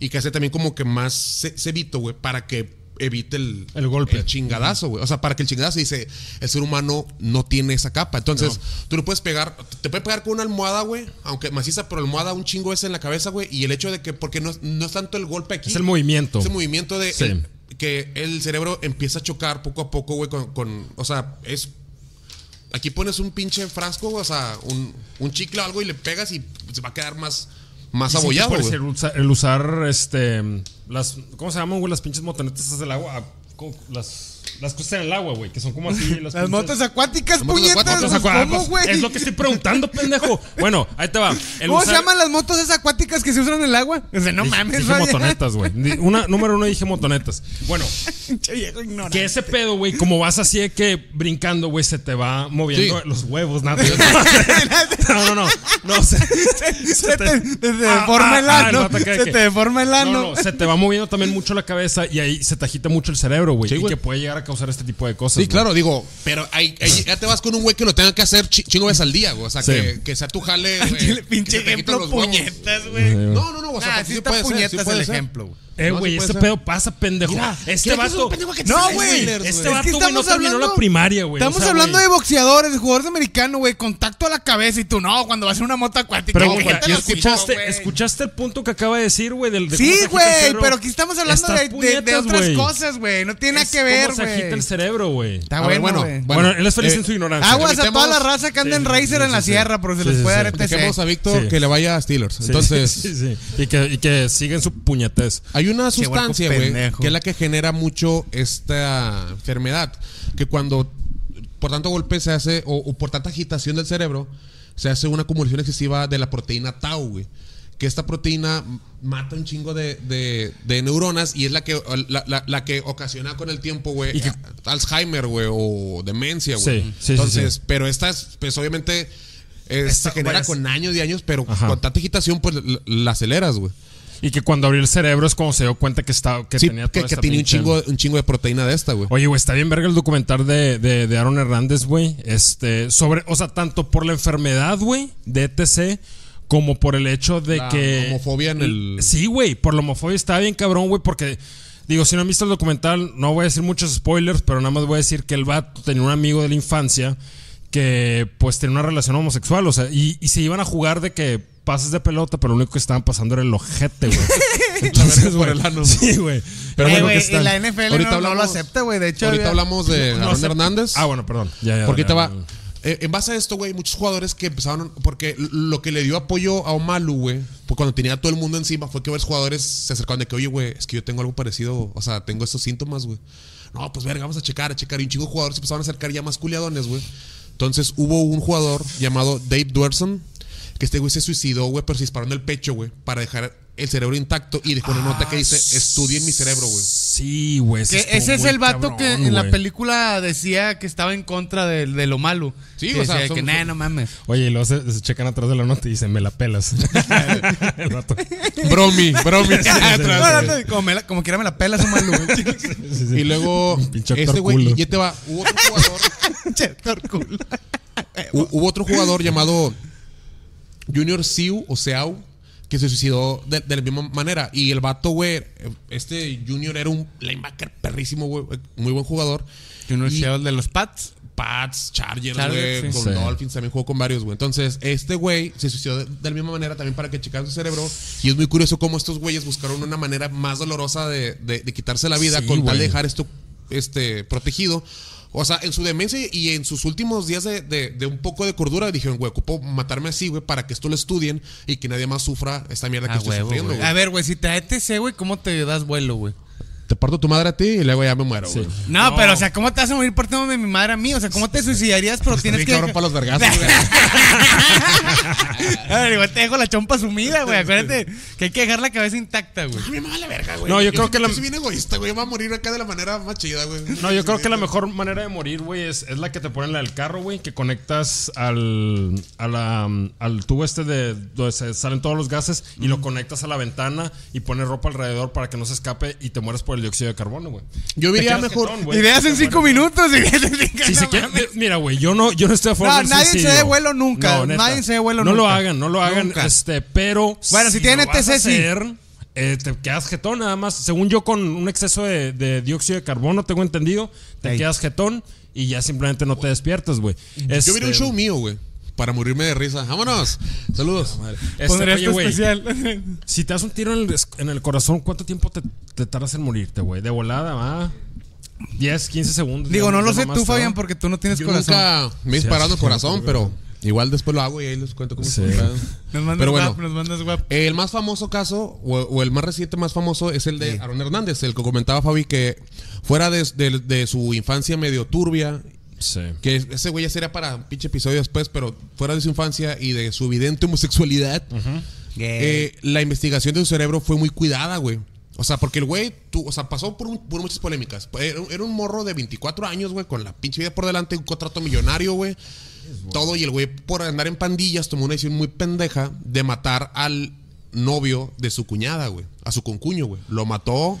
Y que hace también como que más ce- cebito, güey, para que evite el, El golpe. el chingadazo, güey. O sea, para que el chingadazo dice, el ser humano no tiene esa capa. Entonces, tú lo puedes pegar, te puede pegar con una almohada, güey, aunque maciza, pero almohada un chingo ese en la cabeza, güey. Y el hecho de que, porque no, es- no es tanto el golpe aquí. Es el movimiento. Es el movimiento de Sí. el- que el cerebro empieza a chocar poco a poco, güey, con, con- o sea, es aquí pones un pinche frasco, o sea, un, un chicle o algo y le pegas y se va a quedar más más sí, abollado, ser el usar, el usar, este las ¿cómo se llaman, güey? Las pinches motonetas del agua. Ah. Las las cosas en el agua, güey, que son como así las, Las motos acuáticas, Las motos puñetas. acuáticas, ¿Cómo, güey? Es lo que estoy preguntando, pendejo. Bueno, ahí te va. El ¿Cómo se llaman las motos esas acuáticas que se usan en el agua? O sea, no Dije- mames, Dije vaya. motonetas, güey. Una, número uno dije motonetas. Bueno, que ese pedo, güey, como vas así de que brincando, güey, se te va moviendo Sí. los huevos, nada. No, no, no. No, se, Se te, se te Ah, deforma el ah, ah, ano. se que- te deforma el ano. No, no, se te va moviendo también mucho la cabeza y ahí se te agita mucho el cerebro, güey. Sí, y que puede llegar a causar este tipo de cosas. Sí, güey. claro, digo, pero ahí, ahí ya te vas con un güey que lo tenga que hacer chi- chingo veces al día, güey. O sea, Sí. que, que sea tu jale, güey. Que Pinche quiten ejemplo puñetas, güey. No, no, no, o sea, Ah, pues sí sí está puede ser, sí puñetas puede el ser. ejemplo, güey. Eh, No, güey, puede este pedo pasa, pendejo. Mira, este ¿quieres que es un vato. No, güey. Este güey? vato, Es que güey, no terminó la hablando- primaria, güey. Estamos O sea, hablando güey. de boxeadores, de jugadores americanos, güey. Contacto a la cabeza y tú no, cuando vas a una moto acuática. Pero, güey, güey, cállate ¿y los hocico, escuchaste, güey. escuchaste el punto que acaba de decir, güey? Del, de Sí, güey, pero aquí estamos hablando de, de- otras güey. cosas, güey. No tiene nada que ver, cómo se güey. agita el cerebro, güey. Está bueno, bueno, güey. Bueno, él es feliz eh, en su ignorancia. Aguas a toda la raza que anda en Racer en la sierra, pero se les puede dar Dejemos a ETC. Víctor que le vaya a Steelers. Entonces, sí, sí. Y, que, y que siga en su puñetez. Hay una sustancia, güey, que es la que genera mucho esta enfermedad. Que cuando por tanto golpe se hace, o, o por tanta agitación del cerebro, se hace una acumulación excesiva de la proteína tau, güey. Que esta proteína mata un chingo de, de- de neuronas y es la que, la, la- la que ocasiona con el tiempo, güey, Alzheimer, güey, o demencia, güey. Sí, sí, Entonces, sí. pero estas, pues obviamente, eh, Esta- se genera con años y años, pero Ajá. con tanta agitación, pues la, la aceleras, güey. Y que cuando abrió el cerebro es cuando se dio cuenta que, estaba, que Sí, tenía que, toda que esta tiene un chingo, un chingo de proteína de esta, güey. Oye, güey, está bien verga el documental de, de, de Aaron Hernández, güey. Este, sobre, o sea, tanto por la enfermedad, güey, de ETC, como por el hecho de La que. homofobia en el- Sí, güey, por la homofobia está bien cabrón, güey, porque. Digo, si no han visto el documental, no voy a decir muchos spoilers, pero nada más voy a decir que el vato tenía un amigo de la infancia que, pues, tenía una relación homosexual, o sea, y, y se iban a jugar de que pases de pelota, pero lo único que estaban pasando era el ojete, güey. Entonces, por güey, el ano. Sí, güey. Pero Eh, bueno, que y la NFL Ahorita no, no lo hablamos- acepta, güey. De hecho, Ahorita había- hablamos de No Hernández. Ah, bueno, perdón. Ya, ya, Porque ya, te va. ya. eh, en base a esto, güey, muchos jugadores que empezaron. Porque lo que le dio apoyo a Omalu, güey, pues cuando tenía todo el mundo encima, fue que varios jugadores se acercaron de que, oye, güey, es que yo tengo algo parecido. O sea, tengo estos síntomas, güey. No, pues verga, vamos a checar, a checar. Y un chico de jugadores se empezaron a acercar ya más culiadones, güey. Entonces hubo un jugador llamado Dave Duerson, que este güey se suicidó, güey, pero se disparó en el pecho, güey, para dejar el cerebro intacto y dejó una nota que dice, estudien mi cerebro, güey. Sí, güey. Ese es el vato cabrón, que en la película decía que estaba en contra de, de lo malo. Sí, que o sea, decía son- que nah, no mames. Oye, y luego se, se checan atrás de la nota y dicen, me la pelas. el vato. Bromi, bromi. No, no, no, como, me la- como quiera me la pelas un malo, güey. Sí, sí. Y luego, este güey, ya te va, hubo otro jugador, hubo otro jugador llamado Junior Siu o Seau, que se suicidó de, de la misma manera. Y el vato, güey, este Junior era un linebacker perrísimo, güey, muy buen jugador. Junior Y- Shell de los Pats. Pats, Chargers, Chargers, güey, sí. con Sí. Dolphins también jugó con varios, güey. Entonces, este güey se suicidó de, de la misma manera también para que checaran su cerebro. Y es muy curioso cómo estos güeyes buscaron una manera más dolorosa de, de- de quitarse la vida Sí, con tal de dejar esto este, protegido. O sea, en su demencia y en sus últimos días de, de- de un poco de cordura, dijeron, güey, ocupo matarme así, güey, para que esto lo estudien y que nadie más sufra esta mierda que estoy huevo, sufriendo, güey. A ver, güey, si te da ETC, güey, ¿cómo te das vuelo, güey? Te parto tu madre a ti y luego ya me muero, Sí. güey. No, pero, o sea, ¿cómo te vas a morir partiéndome mi madre a mí? O sea, ¿cómo te suicidarías, pero tienes Bien que. cabrón para los vergazos, güey. A ver, igual te dejo la chompa sumida, güey. Acuérdate que hay que dejar la cabeza intacta, güey. A mí me vale verga, güey. No, yo creo que la- Yo soy bien egoísta, güey. Va a morir acá de la manera más chida, güey. No, yo creo que la mejor manera de morir, güey, es, es la que te ponen la del carro, güey, que conectas al, a la, al tubo este de donde se salen todos los gases y lo conectas a la ventana y pones ropa alrededor para que no se escape y te mueres por el dióxido de carbono, güey. Yo diría mejor- jetón. Ideas en cinco minutos. Si no se quiere- mira, güey, yo no, yo no estoy a favor No, del nadie se suicidio. dé vuelo nunca, nadie se dé vuelo no lo nunca. hagan, no lo hagan, Nunca. este, pero Bueno, si vas a ETC, sí. eh, te quedas jetón nada más. Según yo, con un exceso de, de dióxido de carbono, tengo entendido, te Ey. quedas jetón y ya simplemente no te despiertas, güey. Yo Este, hubiera un show mío, güey. Para morirme de risa. Vámonos. Saludos. este, Pondré oye, güey, especial. si te das un tiro en el, en el corazón, ¿cuánto tiempo te, te tardas en morirte, güey? De volada, va. 10, 15 segundos. Digo, no lo sé tú, Fabián, porque tú no tienes Yo corazón. nunca me he disparado el sí, corazón, sí, pero igual después lo hago y ahí les cuento cómo Sí. se. Nos mandas Pero bueno, guap, nos mandas guap. el más famoso caso, o, o el más reciente más famoso, es el de Aaron Hernández, el que comentaba Fabi que fuera de, de- de su infancia medio turbia, Sí. que ese güey ya sería para un pinche episodio después, pero fuera de su infancia y de su evidente homosexualidad, eh, la investigación de su cerebro fue muy cuidada, güey. O sea, porque el güey, tú, o sea, pasó por, un- por muchas polémicas. Era, era un morro de 24 años, güey, con la pinche vida por delante, un contrato millonario, güey. Todo, y el güey, por andar en pandillas, tomó una decisión muy pendeja de matar al novio de su cuñada, güey. A su concuño, güey. Lo mató.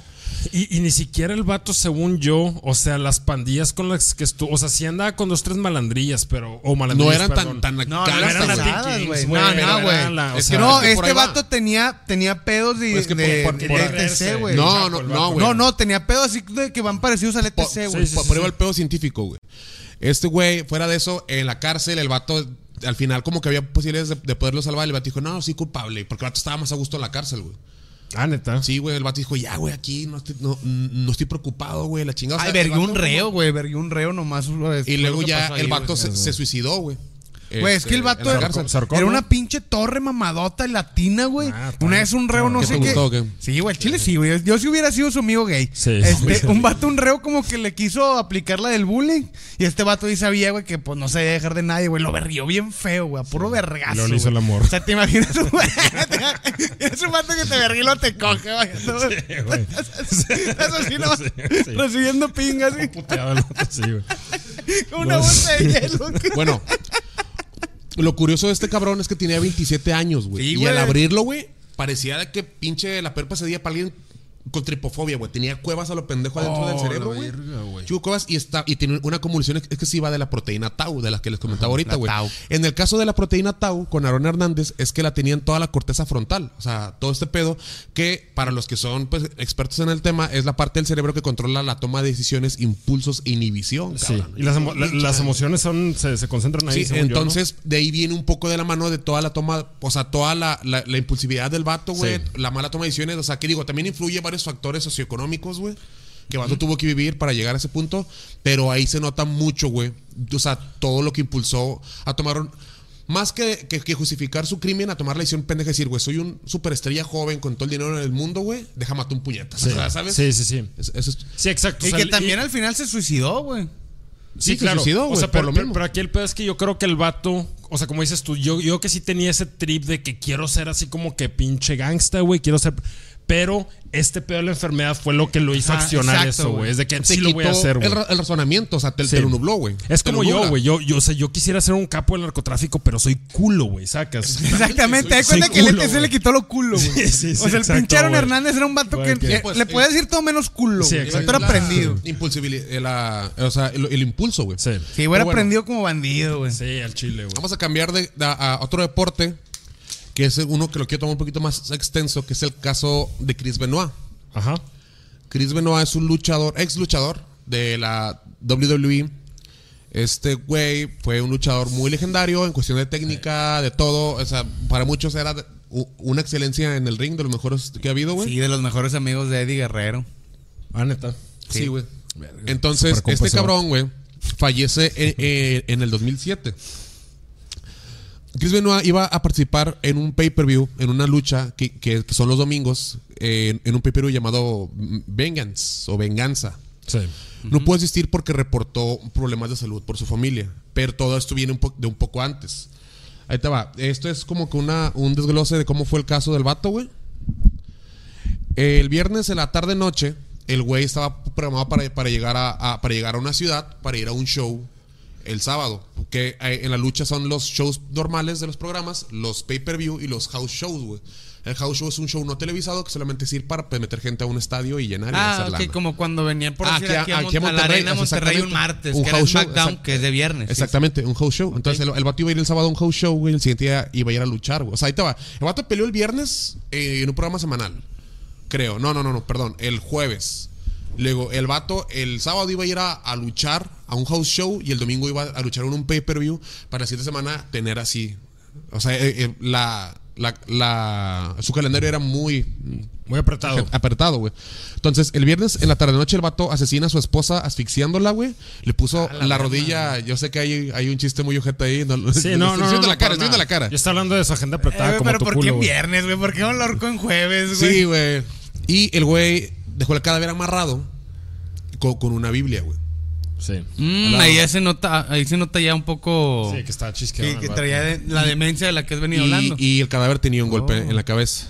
Y, y ni siquiera el vato, según yo, o sea, las pandillas con las que estuvo, o sea, sí andaba con dos, tres malandrillas, pero, o No malandrillas, eran perdón. tan, tan No, no eran eran las güey. No, no, güey. Es que No, este va. vato tenía, tenía pedos de, Pues que por- de ETC, güey. No, no, no, güey. No, no, tenía pedos así de que van parecidos al ETC, güey. sí, po- por va el pedo científico, güey. Este güey, fuera de eso, en la cárcel, el vato, al final, como que había posibilidades de, de poderlo salvar. El vato dijo, no, sí, culpable. Porque el vato estaba más a gusto en la cárcel, güey. Ah, neta. Sí, güey, el vato dijo, ya, güey, aquí no estoy, no, no estoy preocupado, güey, la chingada. Ay, vergué un reo, güey. Vergué un reo nomás. Y luego ya pasó ahí, el güey. vato se, se suicidó, güey. Güey, es Este, que el en vato era, una pinche torre mamadota latina, güey. Ah, una vez un reo, no ¿Qué sé te qué. gustó o qué? Sí, güey, el chile sí, güey. Yo si hubiera sido su amigo gay. Sí. Este, un vato, un reo como que le quiso aplicar la del bullying. Y este vato ahí sabía, güey, que pues no se debía dejar de nadie, güey. Lo berrió bien feo, güey. A puro vergazo. Le hizo el amor. O sea, te imaginas güey. Es un vato que te berrió y lo te coge, güey. güey. Eso sí, no. Recibiendo pingas, güey. Puteado el vato, sí, güey. Una bolsa de hielo. Bueno, lo curioso de este cabrón es que tenía 27 años, güey. Sí, y güey. al abrirlo, güey, parecía que pinche la perpa se dio para alguien con tripofobia, güey. Tenía cuevas a lo pendejo adentro del Oh, cerebro, la güey. Chico, cuevas y está y tiene una convulsión es que sí va de la proteína tau, de las que les comentaba ahorita, la güey. En el caso de la proteína tau con Aaron Hernández es que la tenía en toda la corteza frontal, o sea, todo este pedo que para los que son pues expertos en el tema es la parte del cerebro que controla la toma de decisiones, impulsos e inhibición, Sí. cabrón. Y las, emo- la- las emociones son, se, se concentran ahí. Sí, según yo, ¿no? entonces de ahí viene un poco de la mano de toda la toma, o sea, toda la, la- la impulsividad del vato, güey, Sí. la mala toma de decisiones, o sea, que digo, también influye varios factores socioeconómicos, güey, que vato tuvo que vivir para llegar a ese punto, pero ahí se nota mucho, güey, o sea, todo lo que impulsó a tomar un- más que, que- que justificar su crimen, a tomar la decisión pendeja de decir, güey, soy un superestrella joven con todo el dinero en el mundo, güey, deja matar un puñetazo, Sí. o sea, ¿sabes? Sí, sí, sí. Es- eso es- Sí, exacto. Y o sea, que también al final se suicidó, güey. Sí, Sí, se claro. suicidó, o güey, sea, por pero, lo pero- mismo. pero aquí el pedo es que yo creo que el vato, o sea, como dices tú, yo, yo que sí tenía ese trip de que quiero ser así como que pinche gangsta, güey, quiero ser. Pero este pedo de la enfermedad fue lo que lo hizo Ah, accionar exacto, eso, güey. Es de que te sí lo voy a quitó hacer, güey. el, el razonamiento, o sea, te, Sí. te lo nubló, güey. Es como yo, güey. Yo, yo, o sea, yo quisiera ser un capo del narcotráfico, pero soy culo, güey, sacas. Exactamente, soy cuenta que el culo, ETC güey. le quitó lo culo, güey. Sí, sí, sí, o sea, el exacto, güey. Hernández era un vato que, que- eh, pues, le eh, puede decir todo menos culo, Sí, exacto. Pero era prendido. Impulsibilidad, la- o sea, el, el impulso, güey. Sí. Sí, güey, era Pero bueno. prendido como bandido, güey. Sí, al chile, güey. Vamos a cambiar de, de- a otro deporte, que es uno que lo quiero tomar un poquito más extenso, que es el caso de Chris Benoit. Ajá. Chris Benoit es un luchador, ex luchador de la WWE. Este güey fue un luchador muy legendario en cuestión de técnica, de todo. O sea, para muchos era una excelencia en el ring, de los mejores que ha habido, güey. Sí, de los mejores amigos de Eddie Guerrero. Ah, neta. Sí, güey. Entonces, este cabrón, güey, fallece en, en- en el 2007. Chris Benoit iba a participar en un pay-per-view, en una lucha que, que son los domingos, en, en un pay-per-view llamado Vengeance o Venganza. Sí. No pudo asistir porque reportó problemas de salud por su familia. Pero todo esto viene un de un poco antes. Ahí te va. Esto es como que una, un desglose de cómo fue el caso del vato, güey. El viernes en la tarde noche, el güey estaba programado para, para llegar a, a- para llegar a una ciudad, para ir a un show el sábado. Que eh, en la lucha son los shows normales de los programas, los pay-per-view y los house shows, güey. El house show es un show no televisado que solamente es ir para meter gente a un estadio y llenar y Ah, hacer ok, como cuando venían por Ah, decir aquí, a, aquí a Mon- a la Monterrey, Arena Monterrey un exactamente. martes, Un que era house show, SmackDown, exact- que es de viernes. sí, Exactamente, un house show. Entonces el, el vato iba a ir el sábado a un house show, güey. El siguiente día iba a ir a luchar, güey. O sea, ahí te va. El vato peleó el viernes eh, en un programa semanal. Creo. No, no, no, no, perdón. El jueves. Luego, el vato el sábado iba a ir a, a luchar a un house show y el domingo iba a luchar en un pay-per-view para la siguiente semana tener así. O sea, eh, eh, la, la, la- su calendario era muy Muy apretado. apretado, güey. Entonces, el viernes en la tarde noche el vato asesina a su esposa asfixiándola, güey. Le puso la, rodilla. Yo sé que hay, hay un chiste muy ojete ahí. No, Sí, estoy no, no. viendo no, la cara, para estoy la cara. Yo estaba hablando de su agenda apretada Eh, como pero tu ¿por qué culo, en güey. viernes, güey? ¿Por qué no lo en jueves, güey? Sí, güey. Y el güey dejó el cadáver amarrado con, con una Biblia, güey. Sí. Mm, ahí ya se nota, ahí se nota ya un poco Sí, que estaba que, chisqueado. que traía de- la demencia de la que has venido Y, hablando. y el cadáver tenía un golpe Oh. en la cabeza.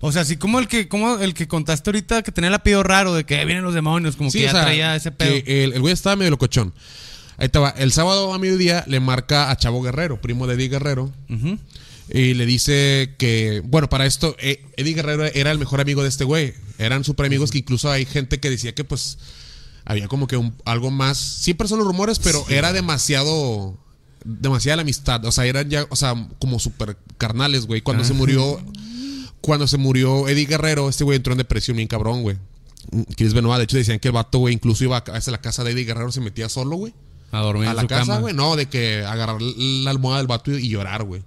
o sea, así como el que como el que contaste ahorita que tenía el apellido raro de que "Eh, vienen los demonios, como Sí, que o ya sea, traía ese pedo. que el, el güey estaba medio locochón. Ahí estaba. El sábado a mediodía le marca a Chavo Guerrero, primo de Eddie Guerrero. Ujú. Y le dice que, bueno, para esto, eh, Eddie Guerrero era el mejor amigo de este güey. Eran súper amigos que incluso hay gente que decía que pues había como que un- algo más. Siempre son los rumores, pero era demasiado, demasiada la amistad. O sea, eran ya, o sea, como súper carnales, güey. Cuando se murió, cuando se murió Eddie Guerrero, este güey entró en depresión bien cabrón, güey. Chris Benoit, de hecho decían que el vato, güey, incluso iba a a la casa de Eddie Guerrero, se metía solo, güey. A dormir A en la su casa, güey, no, de que agarrar la almohada del vato y, y llorar, güey.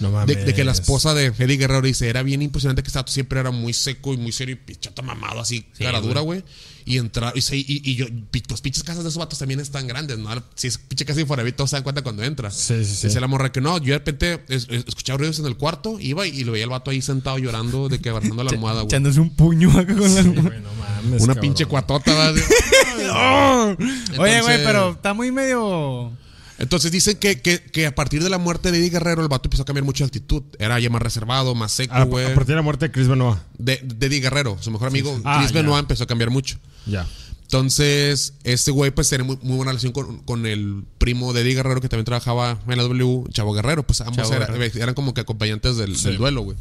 No De, mames. de que la esposa de Eddie Guerrero dice, era bien impresionante que Sato siempre era muy seco y muy serio y pichata mamado, así, cara dura, güey. Y entrar, y, y, y yo, los pinches casas de esos vatos también están grandes, ¿no? Si es pinche casa de todos se dan cuenta cuando entra. Sí, sí, sí. Dice la morra que no, yo de repente es- es- escuchaba ruidos en el cuarto, iba y, y lo veía el vato ahí sentado llorando de que abrazando la almohada, güey. Echándose un puño acá con la Sí, güey, no mames, Una cabrón. pinche cuatota, ¿va? Oye, güey, pero está muy medio. Entonces dicen que, que, que a partir de la muerte de Eddie Guerrero, el vato empezó a cambiar mucho de actitud. Era ya más reservado, más seco, A, güey. a partir de la muerte de Chris Benoit. de, de Eddie Guerrero, su mejor amigo, Ah, Chris ya. Benoit empezó a cambiar mucho. Ya. Entonces, este güey pues tenía muy, muy buena relación con, con el primo de Eddie Guerrero que también trabajaba en la W, Chavo Guerrero. Pues ambos era- Guerrero. eran como que acompañantes del, del duelo, güey.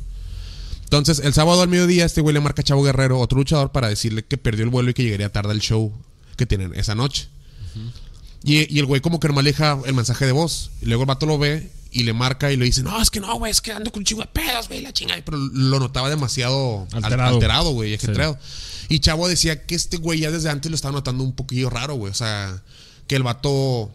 Entonces, el sábado al mediodía, este güey le marca a Chavo Guerrero, otro luchador, para decirle que perdió el vuelo y que llegaría tarde al show que tienen esa noche. Y, y el güey como que no maneja el mensaje de voz. Y luego el vato lo ve y le marca y le dice, no, es que no, güey, es que ando con un chingo de pedos, güey, la chingada. Pero lo notaba demasiado al- Alterado. alterado, güey, ajetreado. Y Chavo decía que este güey ya desde antes lo estaba notando un poquillo raro, güey. O sea, que el vato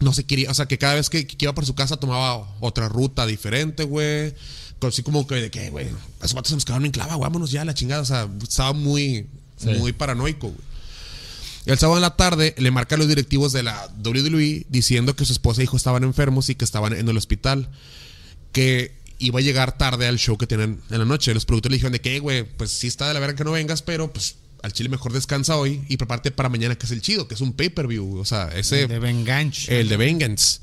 no se quería, o sea, que cada vez que, que iba por su casa tomaba otra ruta diferente, güey. Así como que de que, güey, esos vatos se nos quedaron en clava, vámonos ya, la chingada. O sea, estaba muy, Sí. muy paranoico, güey. El sábado en la tarde le marca a los directivos de la WWE diciendo que su esposa e hijo estaban enfermos y que estaban en el hospital. Que iba a llegar tarde al show que tienen en la noche. Los productores le dijeron de que, güey, pues sí está de la verga que no vengas, pero pues al chile mejor descansa hoy y prepárate para mañana que es el chido, que es un pay-per-view. O sea, ese... De Venganche. El de Vengeance.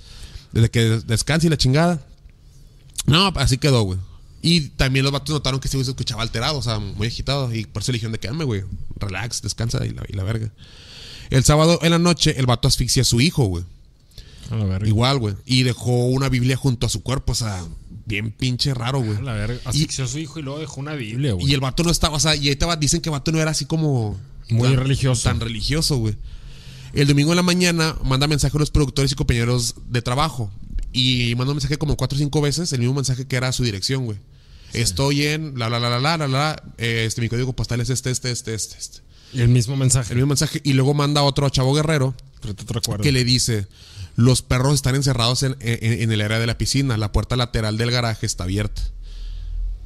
Desde que des- descanse y la chingada. No, así quedó, güey. Y también los vatos notaron que güey se escuchaba alterado, o sea, muy agitado. Y por eso le dijeron de que, "Dame, güey, relax, descansa y la, y la verga. El sábado en la noche, el vato asfixia a su hijo, güey. A la verga. Igual, güey. Y dejó una Biblia junto a su cuerpo, o sea, bien pinche raro, güey. A la verga. Asfixió a su hijo y luego dejó una Biblia, güey. y el vato no estaba, o sea, y ahí te va- dicen que el vato no era así como. Muy tan- religioso. Tan religioso, güey. El domingo en la mañana manda mensaje a los productores y compañeros de trabajo. Y manda un mensaje como cuatro o cinco veces, el mismo mensaje que era su dirección, güey. Estoy en la la la la la la la. Este, mi código postal es este, este, este, este, este. Y el mismo mensaje. El mismo mensaje. Y luego manda otro a Chavo Guerrero te que le dice: Los perros están encerrados en, en- en el área de la piscina. La puerta lateral del garaje está abierta.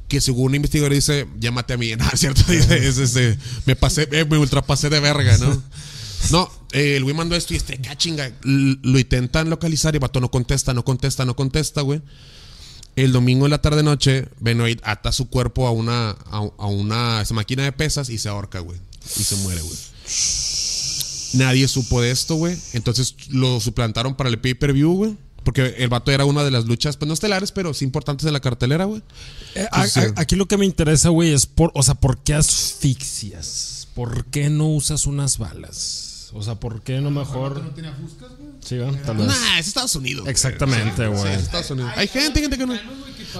Que según un investigador dice: Llámate a mí. No, cierto. Dice: es este, Me pasé, eh, me ultrapasé de verga, ¿no? No, eh, el güey mandó esto y este, ah, chinga. L- Lo intentan localizar y vato no contesta, no contesta, no contesta, güey. El domingo en la tarde noche, Benoit ata su cuerpo a una, a, a una esa máquina de pesas y se ahorca, güey. Y se muere, güey. Nadie supo de esto, güey. Entonces lo suplantaron para el pay-per-view, güey. Porque el vato era una de las luchas, pues no estelares, pero sí importantes de la cartelera, güey. Eh, Sí. aquí lo que me interesa, güey, es por, o sea, ¿por qué asfixias? ¿Por qué no usas unas balas? O sea, ¿por qué no mejor? No tenía fuscas, güey. Sí, ¿verdad? tal vez. Nah, es Estados Unidos. güey. Exactamente, Sí, güey. es Estados Unidos. Hay gente, gente que no.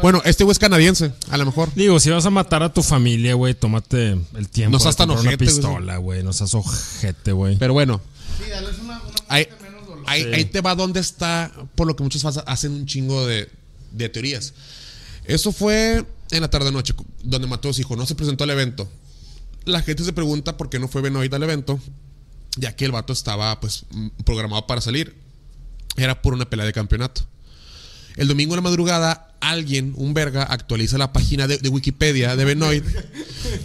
Bueno, este güey es canadiense, a lo mejor. Digo, si vas a matar a tu familia, güey, tómate el tiempo No seas tan una ojete, güey. pistola, güey. No seas ojete, güey. Pero bueno, Sí, dale una, una ahí, menos dolor. ahí, ahí te va donde está, por lo que muchos hacen un chingo de, de teorías. Eso fue en la tarde-noche, donde mató a su hijo. No se presentó al evento. La gente se pregunta por qué no fue Benoit al evento, ya que el vato estaba pues programado para salir. Era por una pelea de campeonato. El domingo en la madrugada, alguien, un verga, actualiza la página de, Wikipedia de Benoit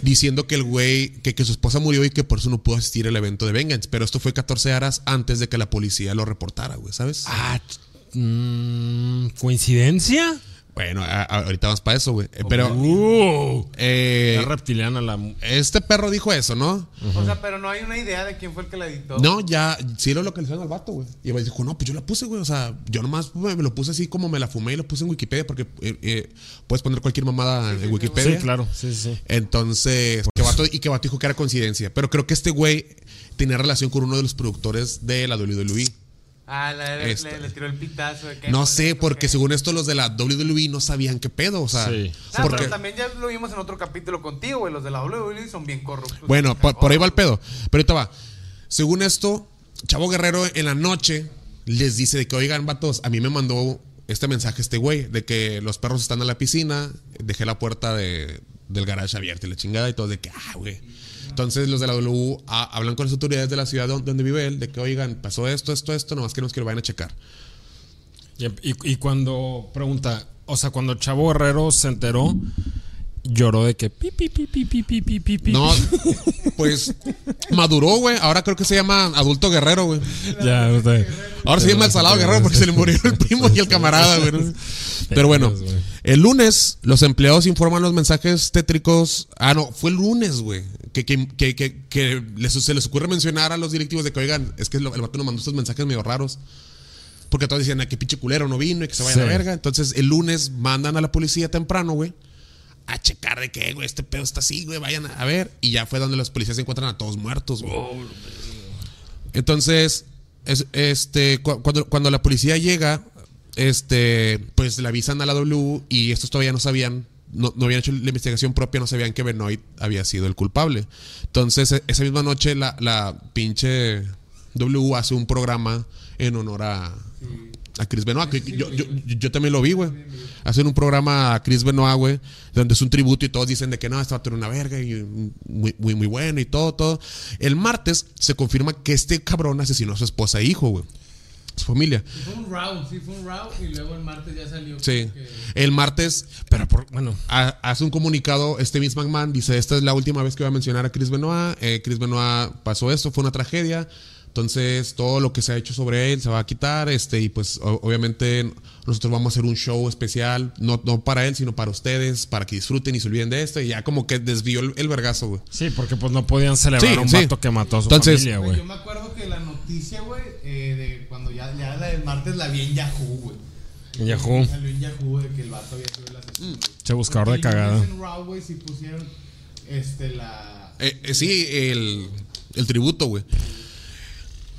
diciendo que el güey, que, que su esposa murió y que por eso no pudo asistir al evento de Vengeance. Pero esto fue 14 horas antes de que la policía lo reportara, güey, ¿sabes? Ah, mm, ¿coincidencia? Bueno, a- a- ahorita vamos para eso, güey. Eh, Pero Uh, eh, es reptiliana la. este perro dijo eso, ¿no? O sea, pero no hay una idea de quién fue el que la editó. No, ya, sí lo localizaron al vato, güey. Y el güey dijo, no, pues yo la puse, güey. O sea, yo nomás me me lo puse así como me la fumé y lo puse en Wikipedia porque eh, eh, puedes poner cualquier mamada en Sí, Wikipedia. claro. Sí, sí. Entonces, que vato, y que vato dijo que era coincidencia. Pero creo que este güey tenía relación con uno de los productores de la WWE. Ah, la- le, le tiró el pitazo. De que No sé, porque que- según esto los de la WWE no sabían qué pedo, o sea, Sí. No, porque- pero también ya lo vimos en otro capítulo contigo, güey. Los de la WWE son bien corruptos. bueno, por, por ahí va el pedo. Pero ahorita va. Según esto, Chavo Guerrero en la noche les dice de que, oigan, vatos, a mí me mandó este mensaje este güey, de que los perros están en la piscina, dejé la puerta de, del garage abierta y la chingada y todo, de que, ah, güey. Entonces los de la W ah, hablan con las autoridades de la ciudad don- donde vive él, de que, oigan, pasó esto, esto, esto, nomás queremos que lo vayan a checar. Y, y- y cuando pregunta, o sea, cuando Chavo Guerrero se enteró, lloró de que pi, pi, pi, pi, pi, pi, pi, pi, pi. No, pues maduró, güey. Ahora creo que se llama adulto guerrero, güey. Ya, no sé. Ahora se llama el salado guerrero porque se le murió el primo y el camarada, güey. Pero bueno, el lunes los empleados informan los mensajes tétricos. Ah, no, fue el lunes, güey. Que, que, que, que, que les- se les ocurre mencionar a los directivos de que, oigan, es que el, vato nos mandó estos mensajes medio raros. Porque todos decían, "Ah, que pinche culero no vino y que se vaya a la verga. Entonces el lunes mandan a la policía temprano, güey. A checar de que, güey, este pedo está así, güey, vayan a ver. Y ya fue donde los policías se encuentran a todos muertos, güey. Entonces, es- este, cu- cuando, cuando la policía llega, este, pues le avisan a la W y estos todavía no sabían, no, no habían hecho la investigación propia, no sabían que Benoit había sido el culpable. Entonces, e- esa misma noche la, la pinche W hace un programa en honor a, a Chris Benoit. que yo, yo, yo también lo vi, güey. Hacen un programa a Chris Benoit, güey, donde es un tributo y todos dicen de que no, este va a tener una verga y muy, muy, muy bueno y todo, todo. El martes se confirma que este cabrón asesinó a su esposa e hijo, güey. Su familia. Y Fue un round, sí, fue un round. Y luego el martes ya salió. Sí. que- El martes Pero por, bueno, ha- hace un comunicado este Vince McMahon, dice, esta es la última vez que voy a mencionar a Chris Benoit. Eh, Chris Benoit pasó esto, fue una tragedia. Entonces, todo lo que se ha hecho sobre él se va a quitar. Este, y pues, o- obviamente, nosotros vamos a hacer un show especial, no, no para él, sino para ustedes, para que disfruten y se olviden de esto. Y ya como que desvió el, el vergazo, güey. sí, porque pues no podían celebrar Sí, a un sí. vato que mató a su Entonces- familia, Güey, yo me acuerdo que la noticia, güey, eh, de cuando ya, ya la del martes la vi en Yahoo, güey. En Yahoo. Salió en Yahoo de que el vato había sido el asesino. Che, buscador de cagada. En Raw, güey, sí pusieron este, la. Eh, eh, sí, el, el tributo, güey.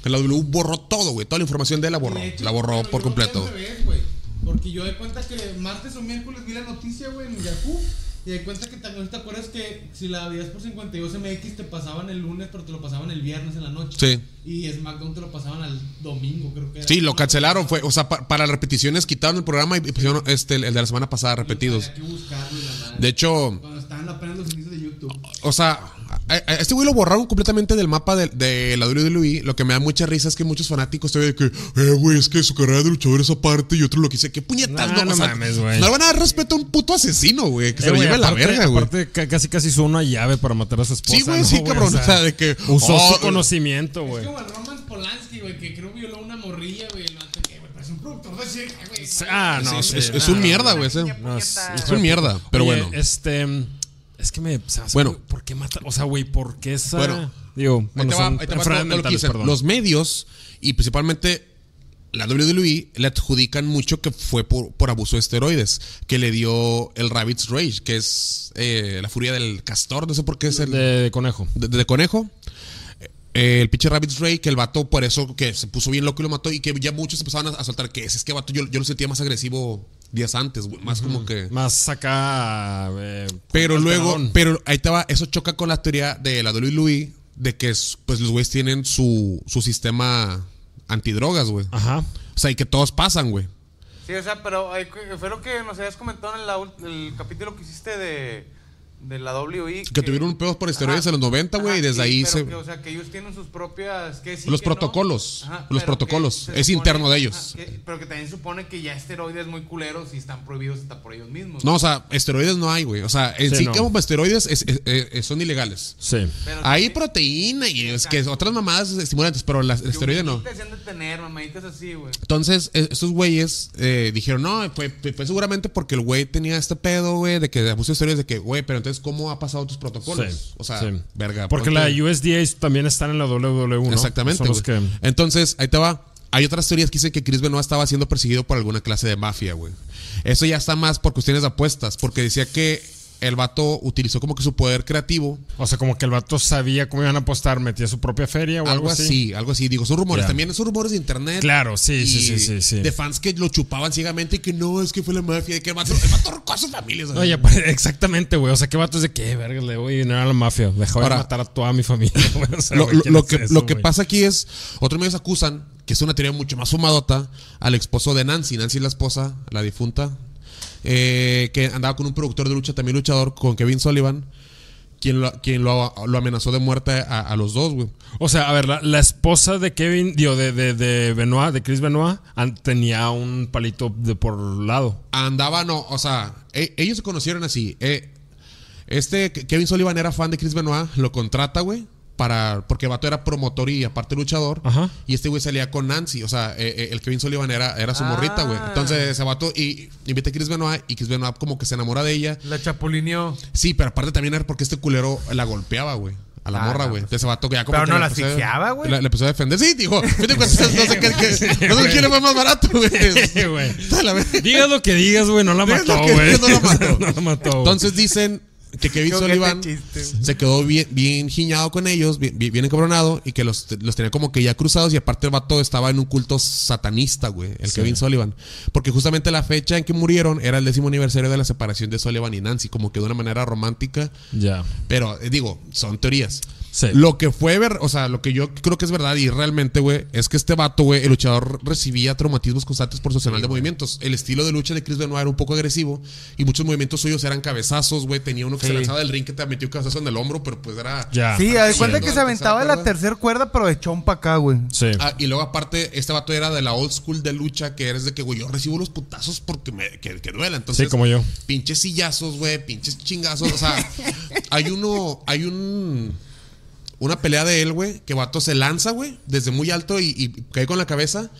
Que la W borró todo, güey. Toda la información de él la borró. Hecho, La borró por completo. revés. Porque yo de cuenta que martes o miércoles vi la noticia, güey, en Yahoo. Y de cuenta que también te acuerdas que si la veías por 52 MX te pasaban el lunes, pero te lo pasaban el viernes en la noche. Sí. Y SmackDown te lo pasaban al domingo, creo que era. Sí, lo cancelaron. Fue, o sea, pa- para las repeticiones quitaron el programa y pusieron este, el, el de la semana pasada repetidos. Buscarlo y la madre. De hecho, Cuando estaban apenas los inicios de YouTube. o sea, este güey lo borraron completamente del mapa de, la de, la WWE. Lo que me da mucha risa es que muchos fanáticos te ven que, eh, güey, es que su carrera de luchador es aparte y otro lo que dice, qué puñetas, no, mames, güey. No le van a dar respeto a un puto asesino, güey, que se lo eh, lleve a la verga, güey. Aparte, casi casi hizo una llave para matar a su esposa. Sí, güey, sí, cabrón. Usó su oh, conocimiento, güey. Es como el Roman Polanski, güey, que creo violó una morrilla, güey, el Ah, no, sí, es, sí, es, no, es, un mierda, güey. Es, un mierda, pero bueno. Este. Es que me. o sea, Bueno. ¿Por qué mata? O sea, güey, ¿por qué esa. Bueno, digo, bueno, va- lo que dicen. Los medios y principalmente la WWE le adjudican mucho que fue por, por abuso de esteroides, que le dio el Rabbit's Rage, que es eh, la furia del castor, no sé por qué es el de, de conejo. de, de conejo. Eh, el pinche Rabbit's Rage, que el vato por eso que se puso bien loco y lo mató y que ya muchos empezaban a, a soltar que es, es que vato yo, yo lo sentía más agresivo días antes, güey, más como que... Más acá. eh, Pero luego, pero ahí va, eso choca con la teoría de la WWE de que es, pues los güeyes tienen su, su sistema antidrogas, güey. Ajá. O sea, y que todos pasan, güey. Sí, o sea, pero que- fue lo que nos habías comentado en la el capítulo que hiciste de, de la WI. Que tuvieron pedos por esteroides en los 90, güey, y desde ahí pero se- que, o sea, que ellos tienen sus propias... Que sí, Los que no. protocolos, Ajá, los protocolos. que Es interno de ellos. ajá, que- pero que también supone que ya esteroides muy culeros y están prohibidos hasta por ellos mismos. No, o sea, esteroides no hay, güey. O sea, en Sí, sí, no. como esteroides es- es- es- son ilegales. Sí. Pero Hay proteína y es que otras mamadas estimulantes, pero las esteroides no. Te hacían de tener, mamaditas así, güey. Entonces, eh, estos güeyes eh, dijeron, no, fue, fue- fue seguramente porque el güey tenía este pedo, güey, de que abuso de esteroides, de que, güey, pero entonces, ¿cómo ha pasado tus protocolos? Sí, o sea, sí. verga. Porque ponte- la USDA también están en la WWE, ¿no? Exactamente. Que. Entonces, ahí te va. Hay otras teorías que dicen que Chris Benoit estaba siendo perseguido por alguna clase de mafia, güey. Eso ya está más por cuestiones de apuestas, porque decía que el vato utilizó como que su poder creativo. O sea, como que el vato sabía cómo iban a apostar, metía su propia feria o algo, Algo así, algo así. Digo, son rumores. También son rumores de internet. Claro, sí, sí, sí, sí, sí. De fans que lo chupaban ciegamente y que no, es que fue la mafia. Que el vato, el vato ahorcó a sus familias. Oye, pues, exactamente, güey. O sea, ¿qué vato es de qué? Verga, le voy a dinero a la mafia. Dejó de matar a toda mi familia, güey. O sea, lo, güey, lo- ¿quién lo es que, eso, lo que pasa aquí es, otros medios acusan, que es una teoría mucho más fumadota, al esposo de Nancy. Nancy es la esposa, la difunta, eh, que andaba con un productor de lucha, también luchador, con Kevin Sullivan, quien lo, quien lo, lo amenazó de muerte a, a los dos, güey. O sea, a ver, la, la esposa de Kevin, digo, de, de, de Benoit, de Chris Benoit, an- tenía un palito de por lado. Andaba, no, o sea, e- ellos se conocieron así. eh, este Ke- Kevin Sullivan era fan de Chris Benoit, lo contrata, güey. Para, porque el vato era promotor y aparte luchador. Ajá. Y este güey salía con Nancy. O sea, eh, eh, el Kevin Sullivan era, era su morrita, güey. Ah. Entonces ese vato y, invita a Chris Benoit y Chris Benoit como que se enamora de ella. La chapulineó. Sí, pero aparte también era porque este culero la golpeaba, güey. A la Ah, morra, güey. pues. Entonces ese vato que ya como Pero que no le la empezó a- asfixiaba, güey. Le, le empezó a defender. Sí, dijo. Fíjate, no sé qué, qué- no sé quién le fue más barato, güey. Digas lo que digas, güey, no la mató, que güey. digas, no la mató. no la mató. güey. Entonces dicen que Kevin ojete Sullivan se quedó bien, bien giñado con ellos, bien, bien bien encabronado y que los, los tenía como que ya cruzados y aparte el vato estaba en un culto satanista, güey, el Kevin Sullivan. Porque justamente la fecha en que murieron era el décimo aniversario de la separación de Sullivan y Nancy, como que de una manera romántica. Ya. Pero eh, digo, son teorías. Sí. Lo que fue ver, o sea, lo que yo creo que es verdad y realmente, güey, es que este vato, güey, el luchador recibía traumatismos constantes por su arsenal de movimientos. El estilo de lucha de Chris Benoit era un poco agresivo y muchos movimientos suyos eran cabezazos, güey. Tenía uno que se lanzaba del ring que te metió un cabezazo en el hombro, pero pues era. Ya. Sí, de cuenta que se aventaba de la tercera cuerda, pero de chompa acá, güey. Sí. Ah, y luego aparte, este vato era de la old school de lucha, que eres de que, güey, yo recibo los putazos porque me que, que duela. Entonces, Sí, como yo. Pinches sillazos, güey, pinches chingazos. O sea, hay uno, hay un. Una pelea de él, güey, que vato se lanza, güey, desde muy alto y, y cae con la cabeza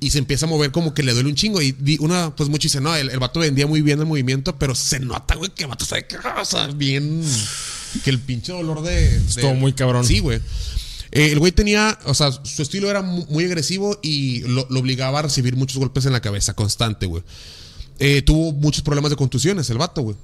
y se empieza a mover como que le duele un chingo. Y una, pues mucho dice, no, el, el vato vendía muy bien el movimiento, pero se nota, güey, que el vato o sea, bien. Que el pinche dolor de. Estuvo de- muy cabrón. Sí, güey. Eh, el güey tenía, o sea, su estilo era mu- muy agresivo y lo, lo obligaba a recibir muchos golpes en la cabeza, constante, güey. Eh, tuvo muchos problemas de contusiones, el vato, güey.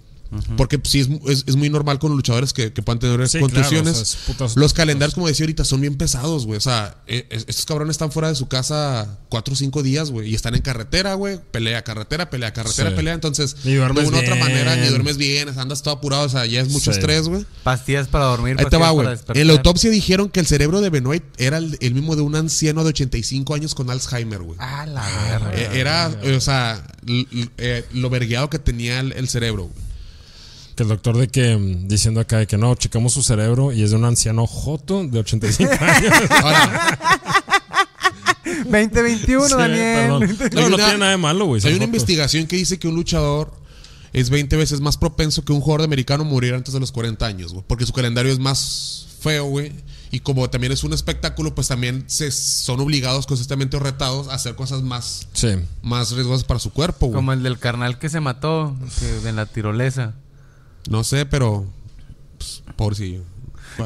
Porque sí, es, es- es muy normal con los luchadores que, que puedan tener Sí, contusiones. claro, o sea, es putas- los calendarios, como decía ahorita, son bien pesados, güey. O sea, eh, es- estos cabrones están fuera de su casa cuatro o cinco días, güey. Y están en carretera, güey. Pelea, carretera, pelea, carretera, Sí. pelea. Entonces, Ni duermes de una u otra bien. manera, ni duermes bien, andas todo apurado. O sea, ya es mucho Sí. estrés, güey. Pastillas para dormir. Ahí te va, güey. En la autopsia dijeron que el cerebro de Benoit era el, el mismo de un anciano de 85 años con Alzheimer, güey. Ah, la verga. Eh, era, o sea, l- l- eh, lo vergueado que tenía el, el cerebro. güey. Que el doctor de que mm, diciendo acá de que no, checamos su cerebro y es de un anciano joto de 85 años. Ahora, 2021, Sí, Daniel. perdón. Hay No, no una- tiene nada de malo, güey. hay una investigación que dice que un luchador es 20 veces más propenso que un jugador de americano morir antes de los 40 años, güey. Porque su calendario es más feo, güey. Y como también es un espectáculo, pues también se son obligados constantemente o retados a hacer cosas más, Sí. más riesgosas para su cuerpo, güey. Como el del carnal que se mató que, en la tirolesa. No sé, pero. Pues, pobrecillo.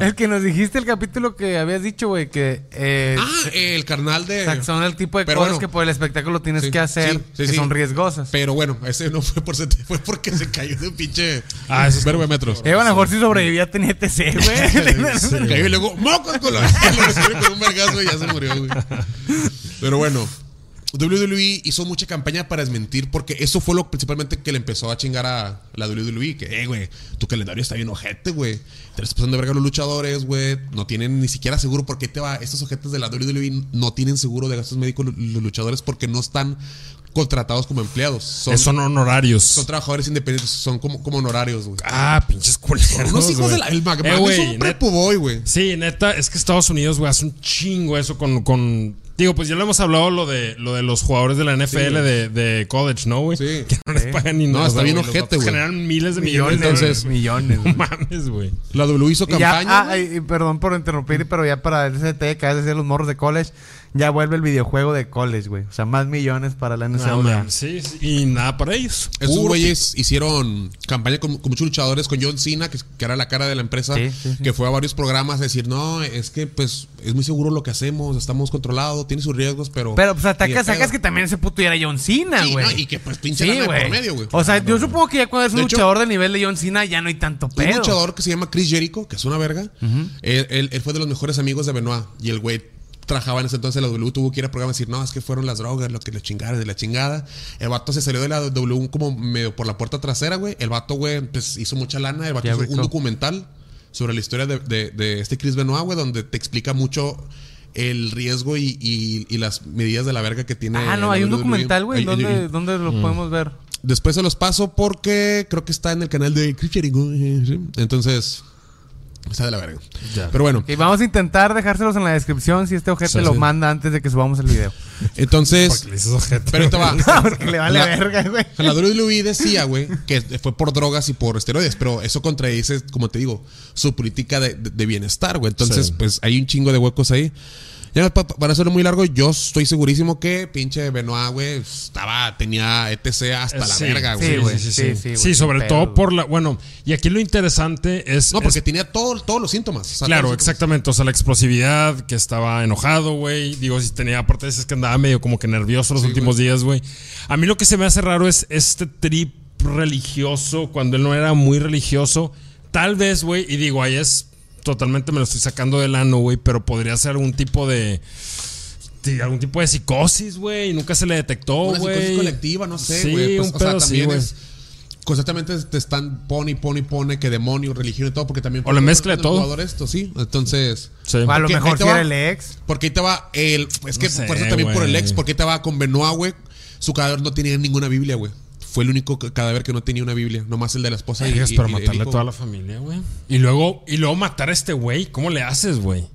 El que nos dijiste el capítulo que habías dicho, güey, que eh, Ah, el carnal de. son el tipo de Pero cosas bueno. que por el espectáculo tienes Sí, que hacer sí, sí, que sí. son riesgosas. Pero bueno, ese no fue por fue porque se cayó de un pinche Ah, eso es verbo metros. Eh, a lo mejor si sobrevivía tenía TC, güey. Se cayó y luego la lo recibe con un vergazo y ya se murió, güey. Pero bueno, WWE hizo mucha campaña para desmentir porque eso fue lo principalmente que le empezó a chingar a la WWE. Que, eh, güey, tu calendario está bien ojete, güey. Te estás pasando de verga a los luchadores, güey. No tienen ni siquiera seguro. ¿Por qué te va? Estos ojetes de la WWE no tienen seguro de gastos médicos los luchadores porque no están contratados como empleados. Son, Son honorarios. son trabajadores independientes, son como, como honorarios, güey. Ah, pinches culeros. Unos hijos güey. de la. El Mag- Eh, es un prepo boy, güey. Sí, neta, es que Estados Unidos, güey, hace un chingo eso con, con. Digo, pues ya lo hemos hablado lo de lo de los jugadores de la NFL güey. de, de college, ¿no, güey? Sí. Que no les pagan ni No, nada. está bien ojete, güey. Generan miles de millones. millones, entonces- millones. No güey. mames, güey. La W hizo Y ya, campaña. ah, y perdón por interrumpir, pero ya para el ST, que a veces los morros de college, ya vuelve el videojuego de college, güey. O sea, más millones para la No, NCAA. mames, sí, sí, y nada para ellos. Esos Puro güeyes hicieron campaña con, con muchos luchadores, con John Cena, que, que era la cara de la empresa, Sí, sí, sí. que fue a varios programas a decir, no, es que pues es muy seguro lo que hacemos, estamos controlados, tiene sus riesgos, pero... Pero pues atacas, pedo". sacas que también ese puto ya era John Cena, Sí, güey. no, y que pues pinche Sí, por medio, güey. O sea, yo supongo que ya cuando es un De hecho- luchador del nivel de John Cena ya no hay tanto Un pedo. luchador que se llama Chris Jericho, que es una verga, él, él- él fue de los mejores amigos de Benoit, y el güey trabajaba en ese entonces en la W, tuvo que ir a programa y decir, no, es que fueron las drogas, lo que le chingaron de la chingada. El vato se salió de la W como medio por la puerta trasera, güey. El vato, güey, pues hizo mucha lana. El vato hizo un documental sobre la historia de, de- de este Chris Benoit, güey, donde te explica mucho el riesgo y, y- y las medidas de la verga que tiene. Ah, no, hay un documental, güey. ¿Dónde, ¿Dónde lo podemos ver? Después se los paso porque creo que está en el canal de Chris Entonces, está de la verga. Ya. Pero bueno, Y vamos a intentar dejárselos en la descripción si este ojete Sí, lo sí. manda antes de que subamos el video. entonces. Porque le dices ojete. Pero te va. Porque le vale La- verga, güey. La WWE decía, güey, que fue por drogas y por esteroides, pero eso contradice, como te digo, su política de, de- de bienestar, güey. Entonces, Sí. pues hay un chingo de huecos ahí. Ya pa- pa- para hacerlo muy largo, yo estoy segurísimo que pinche Benoit, güey, estaba, tenía ETC hasta la verga, sí, güey. güey. Sí, sí, Sí, sí. sí, Sí, güey, sobre pedo, todo güey. por la. Bueno, y aquí lo interesante es. No, porque es- tenía todo- todos los síntomas. o sea, Claro, todos los síntomas. exactamente. O sea, la explosividad, que estaba enojado, güey. Digo, si tenía, aparte de eso, es que andaba medio como que nervioso los Sí, últimos días, güey. A mí lo que se me hace raro es este trip religioso, cuando él no era muy religioso. Tal vez, güey, y digo, ahí es totalmente me lo estoy sacando del ano, güey, pero podría ser algún tipo de. de algún tipo de psicosis, güey, y nunca se le detectó, Una güey. psicosis colectiva, no sé, Sí, güey. Pues, un o sea, pedo también es. Constantemente te están pone y pone y pone que demonio, religión y todo, porque también. O la mezcla de todo. jugador esto, sí. Entonces. Sí. A lo mejor va. era el ex. Porque ahí te va el. Es que No sé, por eso también por el ex, porque ahí te va con Benoit, güey. Su cadáver no tenía ninguna Biblia, güey. Fue el único ca- cadáver que no tenía una Biblia, nomás el de la esposa y, el matarle a toda la familia, güey. Y luego, y luego matar a este güey, ¿cómo le haces, güey?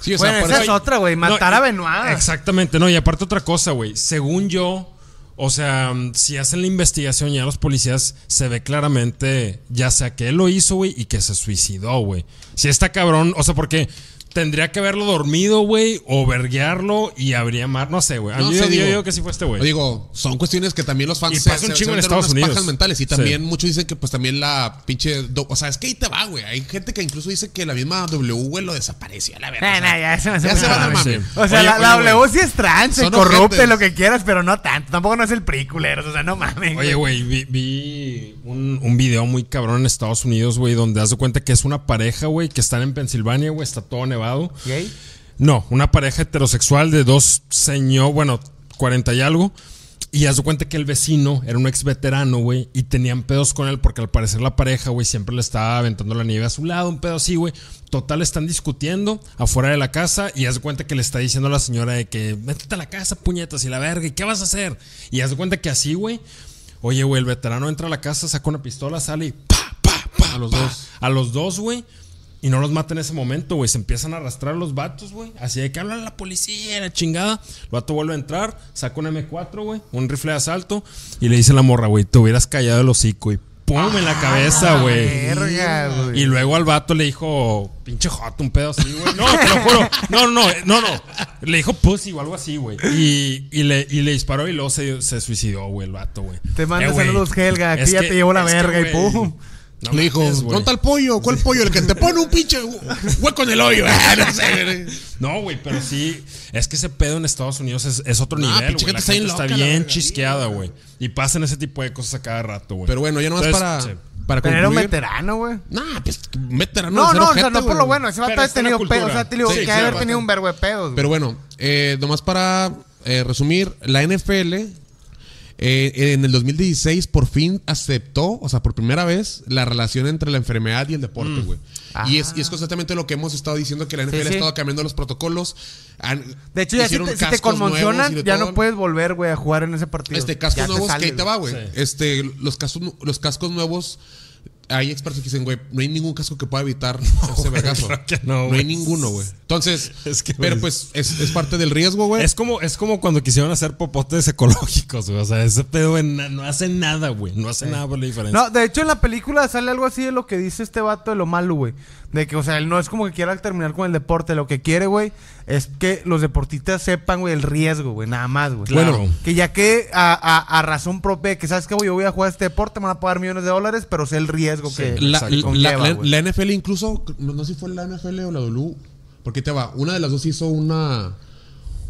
Sí, o sea, Bueno, esa eso- es otra, güey. Matar No, a Benoit. Exactamente, no, y aparte otra cosa, güey. Según yo, o sea, si hacen la investigación ya los policías se ve claramente, ya sea que él lo hizo, güey, y que se suicidó, güey. Si está cabrón, o sea, porque tendría que haberlo dormido, güey, o verguearlo y habría mar, no sé, güey. No yo, sé, yo digo- digo que sí fue este güey. Digo, son cuestiones que también los fans Y pasa un chingo en Estados unas Unidos. pajas mentales. Y también Sí. muchos dicen que pues también la pinche. do- O sea, es que ahí te va, güey. Hay gente que incluso dice que la misma W, güey, lo desapareció la verga. Nah, o sea, nah, ya se me hace ya se van al raro, mame. sí. O sea, Oye, la, W sí es trans, se corrupte, lo que quieras, pero no tanto. Tampoco no es el priculeros, o sea, no mames. Oye, güey, vi, vi un, un video muy cabrón en Estados Unidos, güey, donde das de cuenta que es una pareja, güey, que están en Pensilvania, güey, está todo nevado. ¿Gay? No, una pareja heterosexual de dos señor, bueno, 40 y algo. Y haz de cuenta que el vecino era un ex veterano, güey, y tenían pedos con él porque al parecer la pareja, güey, siempre le estaba aventando la nieve a su lado, un pedo así, güey. Total, están discutiendo afuera de la casa y haz de cuenta que le está diciendo a la señora de que métete a la casa, puñetas, y la verga, ¿y qué vas a hacer? Y haz de cuenta que así, güey. Oye, güey, el veterano entra a la casa, saca una pistola, sale y pa, pa, pa, A los pa. dos. A los dos, güey. Y no los mata en ese momento, güey. Se empiezan a arrastrar los vatos, güey. Así de que habla la policía, la chingada. El vato vuelve a entrar, saca un M4, güey. Un rifle de asalto. Y le dice a la morra, güey, te hubieras callado el hocico. Y pum en la cabeza, güey. Y luego al vato le dijo, pinche joto, un pedo así, güey. No, te lo juro. No, no, no, no. Le dijo pussy o algo así, güey. Y, y, le, y le disparó y luego se, se suicidó, güey, el vato, güey. Te mando Eh, saludos, Helga. Aquí ya que- te llevó la que, verga y pum. No Le dijo. ¿dónde está el pollo? ¿Cuál pollo? El que te pone un pinche hue- hueco en el hoyo. Ah, no sé, güey. No, güey, pero sí, es que ese pedo en Estados Unidos es, es otro nivel, güey. La gente está gente bien loca, chisqueada, güey. Y pasan ese tipo de cosas a cada rato, güey. Pero bueno, ya nomás Entonces, para, sí. para Pero era un veterano, güey. Nah, pues veterano. No, no, o sea, no por güey. lo bueno. Ese vato Pero ha está en la tenido cultura. pedo. O sea, te digo, Sí, que sí, haber tenido un verbo de pedos. Pero bueno, eh, nomás para eh, resumir, la NFL eh, en el 2016 por fin aceptó, o sea, por primera vez, la relación entre la enfermedad y el deporte, güey. Y, es, y es constantemente lo que hemos estado diciendo, que la NFL Ah. Sí, ha estado cambiando los protocolos. han- De hecho, ya si hicieron te, si te cascos nuevos conmocionan, ya todo. no puedes volver, güey, a jugar en ese partido. Este, cascos Ya te nuevos, que ahí te va, güey. Sí. Este, los cascos, los cascos nuevos, hay expertos que dicen, güey, no hay ningún casco que pueda evitar ese vergazo. que no, hay ninguno, güey. Entonces, Es que, pero pues es, es parte del riesgo, güey. Es como, es como cuando quisieron hacer popotes ecológicos, güey. O sea, ese pedo na- no hace nada, güey. No hace nada por la diferencia. No, de hecho en la película sale algo así de lo que dice este vato de lo malo, güey. De que, o sea, él no es como que quiera terminar con el deporte. Lo que quiere, güey, es que los deportistas sepan, güey, el riesgo, güey. Nada más, güey. Claro. Bueno, que ya que a, a- a razón propia, que sabes que, güey, yo voy a jugar este deporte, me van a pagar millones de dólares, pero sé el riesgo que la, la- conlleva, la- güey. la NFL incluso, no, no sé si fue la NFL o la W, porque te va, una de las dos hizo una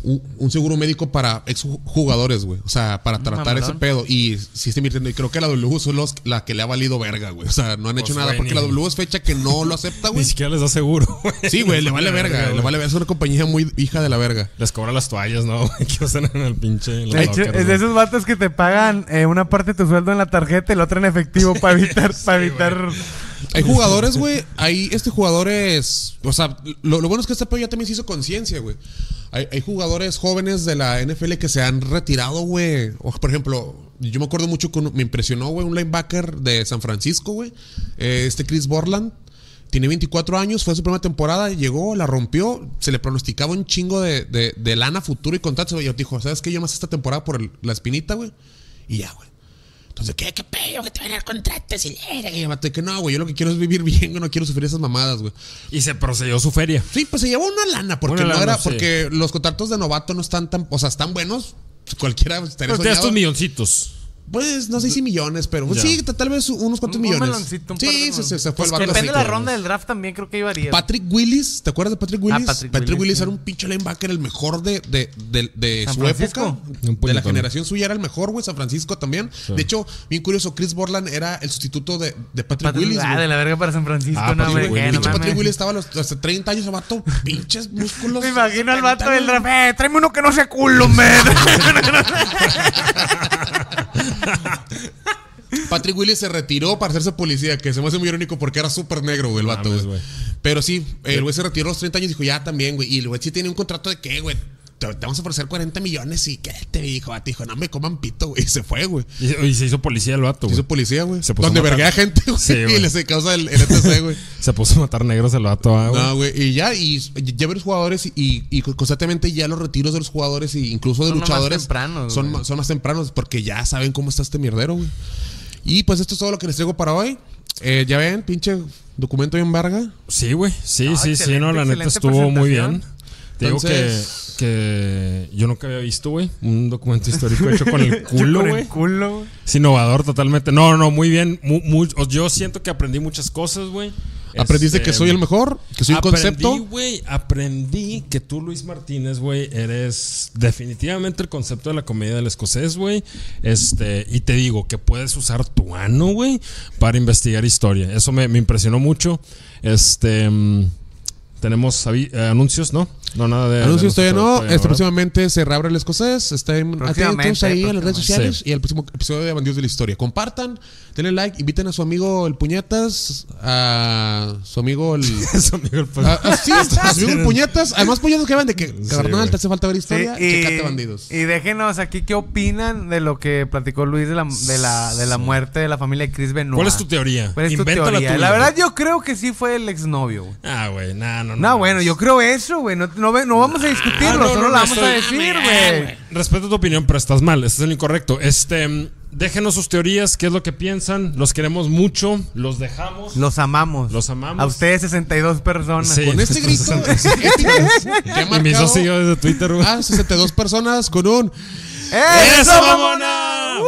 un, un seguro médico para exjugadores, güey. O sea, para tratar mamalón. ese pedo. Y sí está invirtiendo. Y creo que la W son los, la que le ha valido verga, güey. O sea, no han hecho Pues, nada. güey, Porque ni- la W es fecha que no lo acepta, Ni güey. siquiera les da seguro, güey. Sí, güey, le vale verga. Le vale verga. Es una compañía muy hija de la verga. Les cobra las toallas, ¿no? que usan en el pinche. en hecho, lockers, es de esos vatos que te pagan eh, una parte de tu sueldo en la tarjeta y la otra en efectivo para evitar, para evitar. Hay jugadores, güey. Hay este jugadores. O sea, lo, bueno es que este pedo ya también se hizo conciencia, güey. Hay, hay jugadores jóvenes de la NFL que se han retirado, güey. Por ejemplo, yo me acuerdo mucho con. Me impresionó, güey, un linebacker de San Francisco, güey. Eh, este Chris Borland. Tiene 24 años, fue su primera temporada, llegó, la rompió, se le pronosticaba un chingo de, lana futuro y contratos. Y yo dijo, ¿sabes qué? Yo más esta temporada por la espinita, güey. Y ya, güey. Entonces, ¿qué, qué pedo? Que te van a dar contratos y le- que no, güey. Yo lo que quiero es vivir bien, güey. No quiero sufrir esas mamadas, güey. Y se procedió su feria. Sí, pues se llevó una lana. Porque Una no lana, era. sí. Porque los contratos de novato no están tan. O sea, están buenos. Cualquiera estaría Pero tiene soñado. estos milloncitos. Pues no sé si millones, pero Ya. sí, tal vez unos cuantos Un millones. meloncito, un par de sí, se, se, se fue Pues el barco depende así, de la ronda del draft también, creo que llevaría. Patrick Willis, ¿te acuerdas de Patrick Willis? Patrick Patrick, Willis, Willis sí. era un pinche linebacker, el mejor de, de, de, de su Francisco. época. Un De la generación suya era el mejor, güey. San Francisco también. De hecho, bien curioso, Chris Borland era el sustituto de, de Patrick, Patrick- Willis. ah, de la verga para San Francisco, Ah, no, Patrick. Willis. Pinche Patrick. Willis estaba hasta 30 años, el vato, pinches músculos. Me imagino al vato del draft. Eh, tráeme uno que no sea culo, man. Patrick Willis se retiró para hacerse policía, que se me hace muy irónico porque era súper negro, güey, el vato, güey. güey. Pero sí, el güey se retiró a los 30 años y dijo, ya también, güey. Y el güey sí tenía un contrato de qué, güey. Te, te vamos a ofrecer 40 millones y ¿qué te dijo? Vato dijo, no me coman pito, güey. Y se fue, güey. Y, y se hizo policía el vato, Se hizo policía, güey. Se puso Donde verguea gente, güey. Sí, y güey. le se causa el, el ETC, güey. Se puso a matar negros el vato, ah, güey. No, güey. Y ya, y ya ves los jugadores y, constantemente ya los retiros de los jugadores y incluso de Son más luchadores tempranos, son, güey. más- son más tempranos porque ya saben cómo está este mierdero, güey. Y pues esto es todo lo que les traigo para hoy. Eh, ya ven, pinche documento bien verga. Sí, güey. Sí, No, sí, sí, no, la neta estuvo muy presentación. Te digo que, que yo nunca había visto, güey, un documento histórico hecho con el culo, Con el güey. Es innovador totalmente. No, no, muy bien. Yo siento que aprendí muchas cosas, güey. Aprendiste Este, que soy el mejor, que soy aprendí, concepto. güey, aprendí que tú, Luis Martínez, güey, eres definitivamente el concepto de la comedia del escocés, güey. Este, y te digo que puedes usar tu ano, güey, para investigar historia. Eso me, me impresionó mucho. Este, mm, tenemos eh, anuncios, ¿no? No, nada de. Anuncios de todavía no. Este próximamente se reabre el escocés. Estén atentos ahí a las redes sociales Sí. y al próximo episodio de Bandidos de la Historia. Compartan, denle like, inviten a su amigo el Puñetas, a su amigo el. Eso, amigo, el pues- a- a- sí, a su amigo el Puñetas. Además, Puñetas que van de que, Sí, carnal, güey. te hace falta ver Sí, historia. Checate Bandidos. y déjenos aquí qué opinan de lo que platicó Luis de la, de la, de la muerte de la familia de Chris Benoit. ¿Cuál es tu teoría? ¿Cuál es tu teoría? tuya, La verdad, yo creo que sí fue el exnovio. Ah, güey, nah, no, no. No, bueno, yo creo eso, güey. No, no, ve- no vamos a discutirlo, Ah, no, solo no, lo no vamos a decir, güey. Respeto tu opinión, pero estás mal. Estás en lo incorrecto. Este. déjenos sus teorías, qué es lo que piensan. Los queremos mucho, los dejamos. Los amamos. Los amamos. A ustedes 62 personas. Sí. Con este grito ético que ha Y mis dos seguidores de Twitter, güey. a 62 personas con un ¡Eh, ¡Eso, mamona!